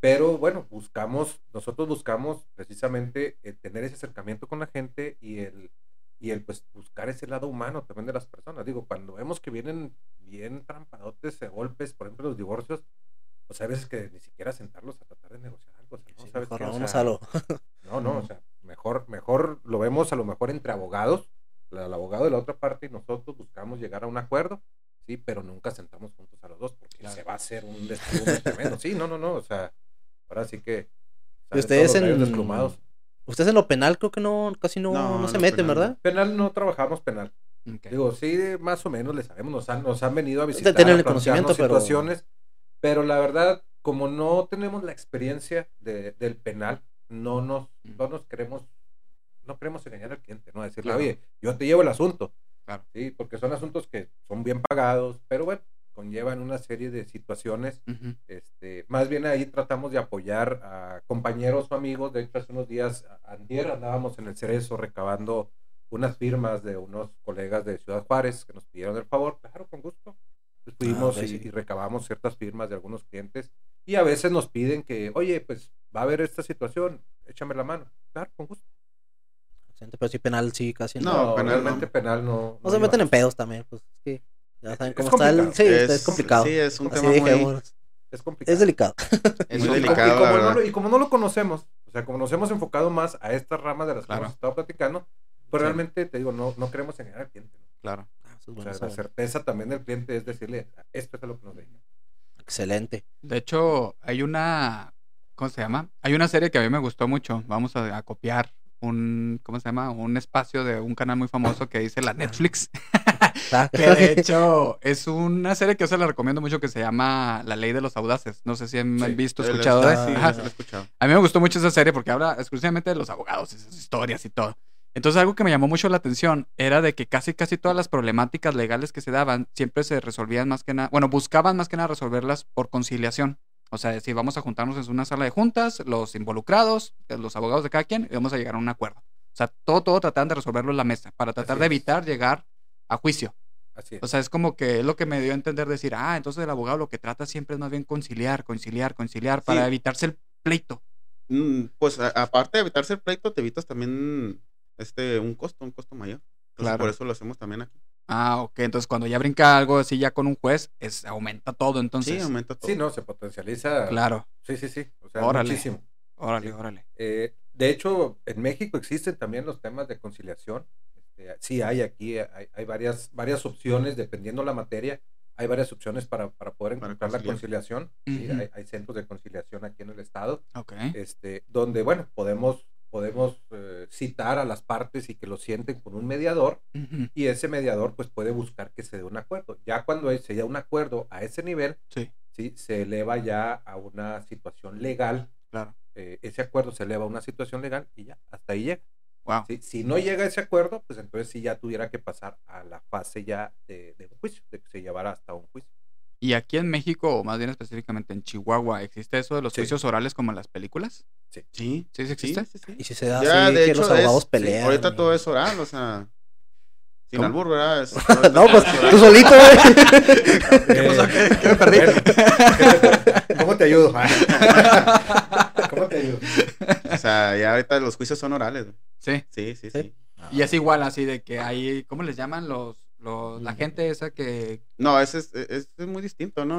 pero bueno, buscamos, nosotros buscamos precisamente el tener ese acercamiento con la gente y el, y el pues buscar ese lado humano también de las personas. Digo, cuando vemos que vienen bien trampadotes golpes, por ejemplo, los divorcios, pues hay veces que ni siquiera sentarlos a tratar de negociar algo. sea, ¿no? sí, ¿Sabes mejor qué? O vamos sea, a lo. no, no, o sea, mejor, mejor lo vemos a lo mejor entre abogados, el abogado de la otra parte y nosotros buscamos llegar a un acuerdo, sí, pero nunca sentamos juntos a los dos porque Claro. se va a hacer un desplome tremendo. Sí, no, no, no, o sea, ahora sí que. Y ustedes en. desplumados. Ustedes en lo penal creo que no, casi no, No, no se meten, penal. ¿verdad? Penal no trabajamos penal. Ok. Digo, sí, más o menos le sabemos, nos han, nos han venido a visitar. tener el conocimiento, plantearnos pero- situaciones, pero la verdad, como no tenemos la experiencia de- del penal, no nos, no nos queremos, no queremos engañar al cliente, ¿no? Decirle, Claro. oye, yo te llevo el asunto. Claro. Sí, porque son asuntos que son bien pagados, pero bueno, conllevan una serie de situaciones. Ujú. Este, más bien ahí tratamos de apoyar a compañeros o amigos. De hecho, hace unos días, antier, andábamos en el Cerezo recabando unas firmas de unos colegas de Ciudad Juárez que nos pidieron el favor. Claro, con gusto. Pues fuimos ok, y, y recabamos ciertas firmas de algunos clientes. Y a veces nos piden que, oye, pues va a haber esta situación, échame la mano. Claro, con gusto. Pero sí, penal sí, casi no. No, No, penal no. penal no. No se meten en pedos también, pues es que ya saben Es cómo está el. Sí, es, es complicado. Sí, es un Así tema muy, dijimos. Es complicado. Es delicado. es Y muy como- delicado, y como, la no lo, y como no lo conocemos, o sea, como nos hemos enfocado más a estas ramas de las Claro. que hemos estado platicando, pues Sí. realmente te digo, no, no queremos engañar al cliente. ¿no? Claro. Ah, eso es O bueno sea, la certeza también del cliente es decirle, esto es lo que nos dedica. Excelente. De hecho, hay una. ¿Cómo se llama? Hay una serie que a mí me gustó mucho. Vamos a, a copiar un. ¿Cómo se llama? Un espacio de un canal muy famoso que dice la Netflix. Que de hecho es una serie que yo se la recomiendo mucho que se llama La Ley de los Audaces. No sé si han Sí, visto, escuchado de sí, Ajá. sí lo he escuchado. A mí me gustó mucho esa serie porque habla exclusivamente de los abogados y sus historias y todo. Entonces algo que me llamó mucho la atención era de que casi casi todas las problemáticas legales que se daban siempre se resolvían más que nada, bueno, buscaban más que nada resolverlas por conciliación. O sea, decir, vamos a juntarnos en una sala de juntas, los involucrados, eh, los abogados de cada quien, y vamos a llegar a un acuerdo. O sea, todo, todo trataban de resolverlo en la mesa para tratar Así de es. evitar llegar a juicio. Así es. O sea, es como que es lo que me dio a entender decir, ah, entonces el abogado lo que trata siempre es más bien conciliar, conciliar, conciliar, para evitarse el pleito. Mm, Pues a- aparte de evitarse el pleito, te evitas también este un costo, un costo mayor. Entonces, Claro. Por eso lo hacemos también aquí. Ah, ok. Entonces, cuando ya brinca algo así ya con un juez, es, aumenta todo. Entonces, sí, aumenta todo. sí, no, se potencializa. claro. Sí, sí, sí. O sea, Órale. muchísimo. Órale, Sí. órale. Eh, de hecho, en México existen también los temas de conciliación. Este, sí, hay aquí, hay, hay varias, varias opciones, dependiendo la materia, hay varias opciones para, para poder Para encontrar la conciliación. Sí, hay centros de conciliación aquí en el estado, Ok. este, donde, bueno, podemos, podemos eh, citar a las partes y que lo sienten con un mediador y ese mediador pues puede buscar que se dé un acuerdo. Ya cuando se da un acuerdo a ese nivel, Sí, ¿sí? se eleva ya a una situación legal. claro. eh, ese acuerdo se eleva a una situación legal y ya, hasta ahí llega. Wow. ¿sí? Si no llega a ese acuerdo, pues entonces sí ya tuviera que pasar a la fase ya de, de un juicio, de que se llevara hasta un juicio. ¿Y aquí en México, o más bien específicamente en Chihuahua, existe eso de los Sí. juicios orales como en las películas? Sí, ¿Sí sí, existe? sí, sí. Y si se da Ya, así de que hecho, los abogados es- pelean. ahorita y- todo es oral, o sea, sin ¿Cómo? albur, ¿verdad? Es- no, pues tú solito, güey. ¿Qué pasó? ¿Qué- qué me perdí? ¿Cómo te ayudo? ¿Cómo te ayudo? O sea, ya ahorita los juicios son orales. güey. Sí. Sí, sí, Sí. sí. Y es igual así de que hay, ¿cómo les llaman los, la gente esa que... No, ese es, es, es muy distinto, ¿no?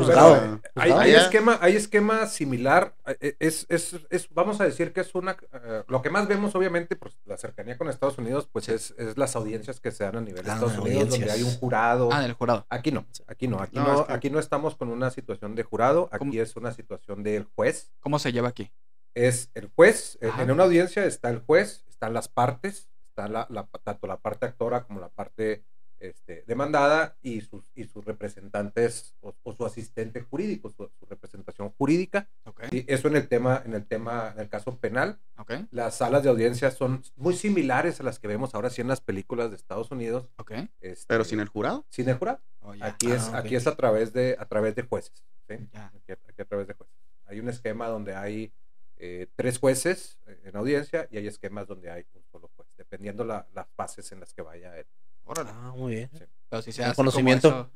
Hay, esquema, hay esquema similar. eh, Es, es, es, vamos a decir que es una. eh, lo que más vemos, obviamente, pues la cercanía con Estados Unidos, pues es, es las audiencias que se dan a nivel de Ah, Estados Unidos, donde hay un jurado. Ah, del jurado. Aquí no, aquí no, aquí No, no, es que- aquí no estamos con una situación de jurado, aquí ¿Cómo? es una situación del juez. ¿Cómo se lleva aquí? Es el juez, Ajá. en una audiencia está el juez, están las partes, está la, la- tanto la parte actora como la parte este, demandada y sus, y sus representantes o, o su asistente jurídico, su, su representación jurídica. Ok. Y eso en el tema, en el tema, en el caso penal, Ok. las salas de audiencia son muy similares a las que vemos ahora sí en las películas de Estados Unidos. Ok. este, Pero sin el jurado. sin el jurado. Oh, ya. Aquí, es, Ah, aquí es a través de, a través de jueces. ¿sí? Ya. Aquí, aquí a través de jueces. Hay un esquema donde hay eh, tres jueces eh, en audiencia y hay esquemas donde hay un solo juez, dependiendo la, la fases en las que vaya él. Órale. Ah, muy bien. Pero si sea así como conocimiento. eso-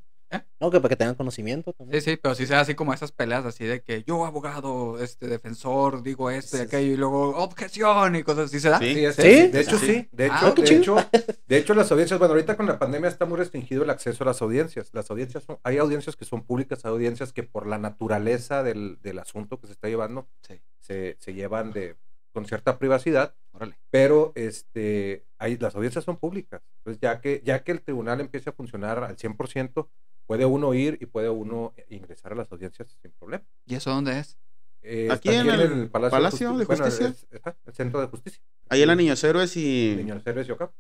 No, que para que tengan conocimiento también. Sí, sí, pero si sea así como esas peleas así de que yo abogado, este defensor, digo esto y aquello y luego objeción y cosas así se da. Sí. Sí, ¿Sí? de hecho Sí. sí, de Ah, hecho, qué de hecho, de hecho las audiencias, bueno, ahorita con la pandemia está muy restringido el acceso a las audiencias. Las audiencias son, hay audiencias que son públicas, hay audiencias que por la naturaleza del, del asunto que se está llevando, Sí. se, se llevan de con cierta privacidad, Órale. pero este hay, las audiencias son públicas. Entonces, ya que, ya que el tribunal empiece a funcionar al 100%, puede uno ir y puede uno ingresar a las audiencias sin problema. ¿Y eso dónde es? Eh, Aquí en el Palacio de Justicia. es- ajá, el centro de justicia. Ahí en la Niños Héroes y. Niños Héroes y Ocampo.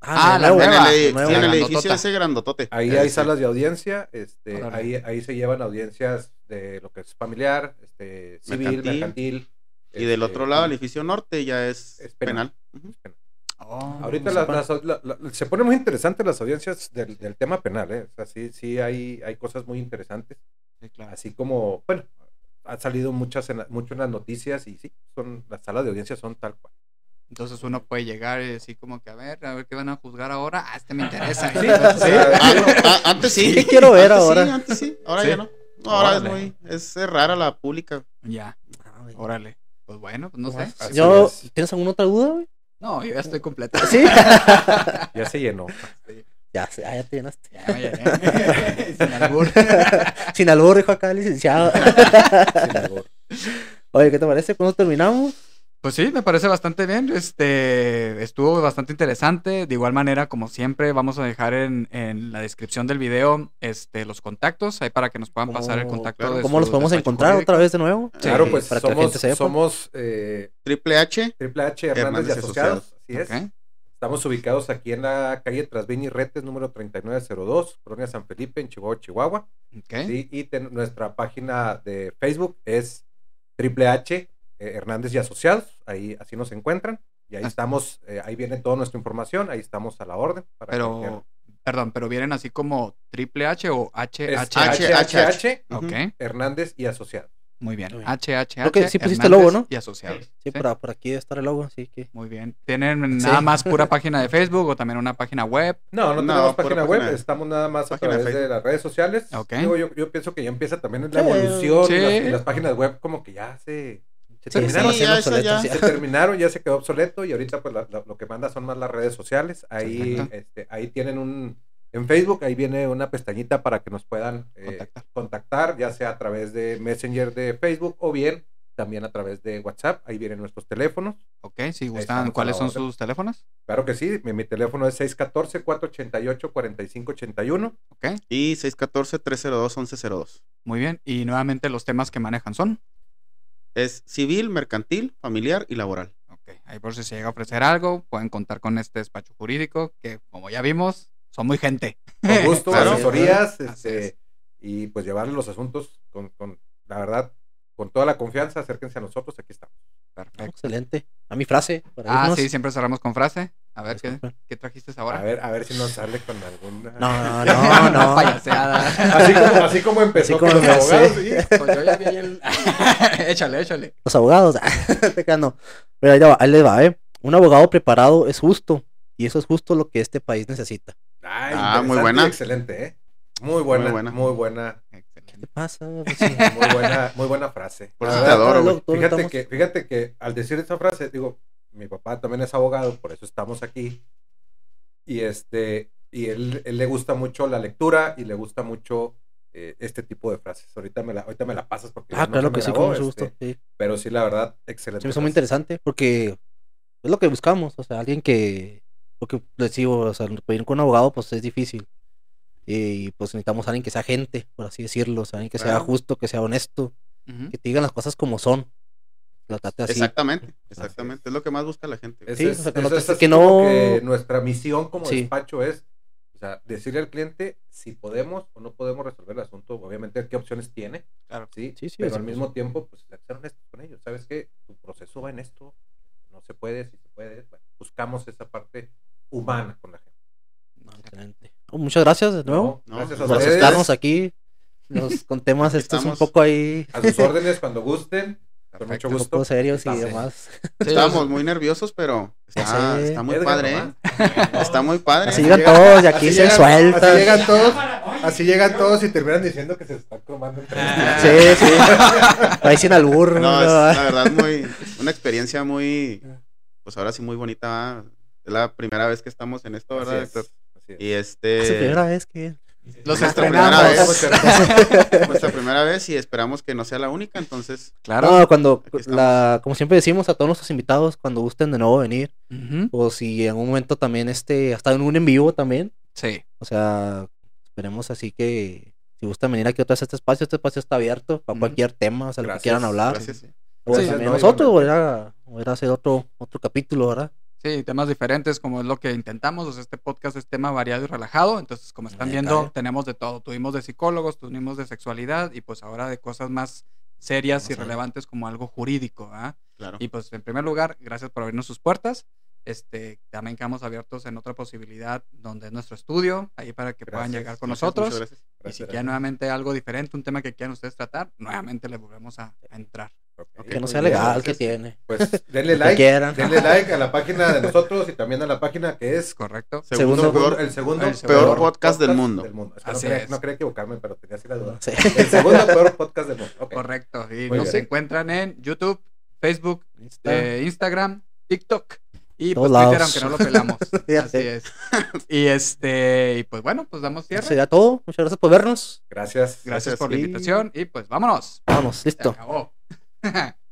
Ah, de la. En nueva. el, de sí, nuevo. en el La edificio ese grandotote. Ahí hay sí. salas de audiencia, este, Órale. ahí, ahí se llevan audiencias de lo que es familiar, este, civil, Mercantil. mercantil. Y del este, otro lado, el edificio norte ya es, Es penal. Oh, Ahorita las- la- la- se ponen muy interesantes las audiencias del, del tema penal, ¿eh? O sea, sí, sí hay, hay cosas muy interesantes, Sí, claro. así como, bueno, han salido muchas en, la- mucho en las noticias y sí, son las salas de audiencia son tal cual. Entonces uno puede llegar y decir como que a ver, a ver qué van a juzgar ahora. Ah, este me interesa. Sí, Ah, antes sí. ¿Qué quiero ver Antes ahora? Sí, antes sí, ahora Sí. ya no. No, ahora Órale. es muy. Es rara la pública. ya, órale. Pues bueno, pues no sé. Así Yo, es. ¿tienes alguna otra duda, güey? No, yo ya estoy completa. Sí. Ya se llenó. ya, sé, ah, ya te llenaste. Ya me llené. Sin albur. Sin albur, dijo acá el licenciado. Sin albur. Oye, ¿qué te parece? ¿Cuándo terminamos? Pues sí, me parece bastante bien. Este estuvo bastante interesante. De igual manera, como siempre, vamos a dejar en, en la descripción del video este, los contactos, ahí para que nos puedan pasar el ¿Cómo- contacto. claro, de ¿Cómo los podemos encontrar jurídico. otra vez de nuevo? Sí, Claro, pues para que la somos, gente sepa. somos eh, Triple H. Triple H Hernández, Hernández y y Asociados, así es. Estamos ubicados aquí en la calle Trasvini Retes, número 3902, Colonia San Felipe, en Chihuahua, Chihuahua. Ok. Sí, y ten- nuestra página de Facebook es Triple H eh, Hernández y Asociados. Ahí así nos encuentran. Y ahí Ah. estamos, eh, ahí viene toda nuestra información, ahí estamos a la orden. Para cualquier- Pero, perdón, pero vienen así como triple H o H, H, H, H. Hernández y Asociados. muy bien. H, H, H, sí pusiste Hernández logo, ¿no? Y asociados. Sí, Por, por aquí debe estar el logo, así que... Muy bien. ¿Tienen Sí. nada más pura página de Facebook o también una página web? No, no, No, tenemos página web, página- estamos nada más a de través de las redes sociales. Ok. Digo, yo, yo pienso que ya empieza también la evolución Sí. y, las, y las páginas web como que ya se, se Sí, terminaron. sí, ya, eso obsoletos, ya. se terminaron, ya se quedó obsoleto y ahorita pues la- la- lo que manda son más las redes sociales. Ahí, este, ahí tienen un, en Facebook, ahí viene una pestañita para que nos puedan eh, Contactar. contactar, ya sea a través de Messenger de Facebook o bien también a través de WhatsApp. Ahí vienen nuestros teléfonos. Ok, si gustan, ¿cuáles son sus teléfonos? Claro que sí, mi, mi teléfono es 614-488-4581. Ok, Y 614-302-1102. muy bien. Y nuevamente los temas que manejan son. Es civil, mercantil, familiar y laboral. Ok, ahí por si se llega a ofrecer algo, pueden contar con este despacho jurídico, que como ya vimos, son muy gente. Con gusto, Claro. asesorías, este, es. y pues llevarle los asuntos con, con, la verdad, con toda la confianza, acérquense a nosotros, aquí estamos. Perfecto. Excelente. A mi frase. Para Ah, irnos. sí, siempre cerramos con frase. A ver, ¿qué, trajiste ahora? A ver, a ver si nos sale con alguna. No, no, no. payaseada. Así como, así como empezó Así como con los abogados. sí. Pues yo ya vi el... échale, échale. Los abogados. Te no. Pero ahí, le va, ahí les va, ¿eh? Un abogado preparado es justo. Y eso es justo lo que este país necesita. Ay, Ah, muy buena. Excelente, ¿eh? Muy buena, Muy muy buena. buena, ¿Qué Excelente. pasa? Pues sí. muy buena, muy buena frase. Por eso te adoro, güey. Fíjate estamos- que, fíjate que al decir esa frase, digo, mi papá también es abogado, por eso estamos aquí. Y este, y él, él le gusta mucho la lectura y le gusta mucho eh, este tipo de frases. Ahorita me la, ahorita me la pasas porque Ah, claro que me sí, grabó, con mucho gusto. este, Sí. pero sí, la verdad, excelente. Se me hizo muy interesante porque es lo que buscamos. O sea, alguien que. Porque les digo, o sea, ir con un abogado, pues es difícil. Y pues necesitamos a alguien que sea gente, por así decirlo. O sea, alguien que sea justo, que sea honesto, Ujú. que te digan las cosas como son. Así. Exactamente, exactamente. Es lo que más busca la gente. Es, Sí, es- o sea, que es- no- es así que como no- que nuestra misión como Sí. despacho es o sea, decirle al cliente si podemos o no podemos resolver el asunto, obviamente qué opciones tiene, Claro. sí, Sí, sí, pero al mismo tiempo pues ser honestos con ellos, sabes que tu proceso va en esto, no se puede, si se puede, bueno, buscamos esa parte humana con la gente. No, excelente. Oh, muchas gracias de nuevo No, No, gracias a por ustedes, aceptarnos aquí. Nos, con temas estos un poco ahí. a sus órdenes cuando gusten, con mucho Perfecto. Un gusto. serios y Estamos. demás. Sí, Estábamos muy nerviosos, pero está, muy Edgar padre. ¿eh? Está muy padre. Así llegan todos y aquí así se llegan- sueltan. Así llegan todos, así llegan todos y terminan diciendo que se está cromando entre Ah. Sí, sí. Ahí sin albur. No, es la verdad muy, una experiencia muy, pues ahora sí muy bonita. Es la primera vez que estamos en esto, Así ¿verdad, es, Héctor? así es. Y Es la este, primera vez que. Los Nuestra primera estrenamos. vez. nuestra primera vez y esperamos que no sea la única, entonces, Claro. No, cuando, la, como siempre decimos a todos nuestros invitados, cuando gusten de nuevo venir, Ujú. o si en algún momento también, este, hasta en un en vivo también, Sí. o sea, esperemos así que si gustan venir aquí otra vez a este espacio, este espacio está abierto para Ujú. cualquier tema, o sea, lo que quieran hablar. gracias. O Sí, también no, nosotros, o era, o era hacer otro, otro capítulo, ¿verdad? Sí, temas diferentes como es lo que intentamos. O sea, este podcast es tema variado y relajado. Entonces, como están viendo, cae. tenemos de todo. Tuvimos de psicólogos, tuvimos de sexualidad y pues ahora de cosas más serias y relevantes como algo jurídico. ¿ah? Claro. Y pues en primer lugar, gracias por abrirnos sus puertas. Este, también quedamos abiertos en otra posibilidad donde es nuestro estudio, ahí para que puedan llegar con nosotros. gracias. Y si quieren nuevamente algo diferente, un tema que quieran ustedes tratar, nuevamente le volvemos a, a entrar. Ok, Que no sea legal, que tiene. Pues denle like, denle like a la página de nosotros y también a la página que ¿Es correcto? Segundo, Segundo- peor, el segundo el peor podcast del mundo. Es que no, Así quería, es. no quería equivocarme, pero tenía así la duda. Sí. El segundo peor podcast del mundo. Correcto. Y Muy nos bien. encuentran en YouTube, Facebook, eh, Instagram, TikTok y Todos pues Twitter, aunque no lo pelamos. Así es. Y este, y pues bueno, pues damos cierre. sería todo. Muchas gracias por vernos. Gracias. Gracias Gracias. por la invitación y pues vámonos. Vamos, Se listo. Ha ha.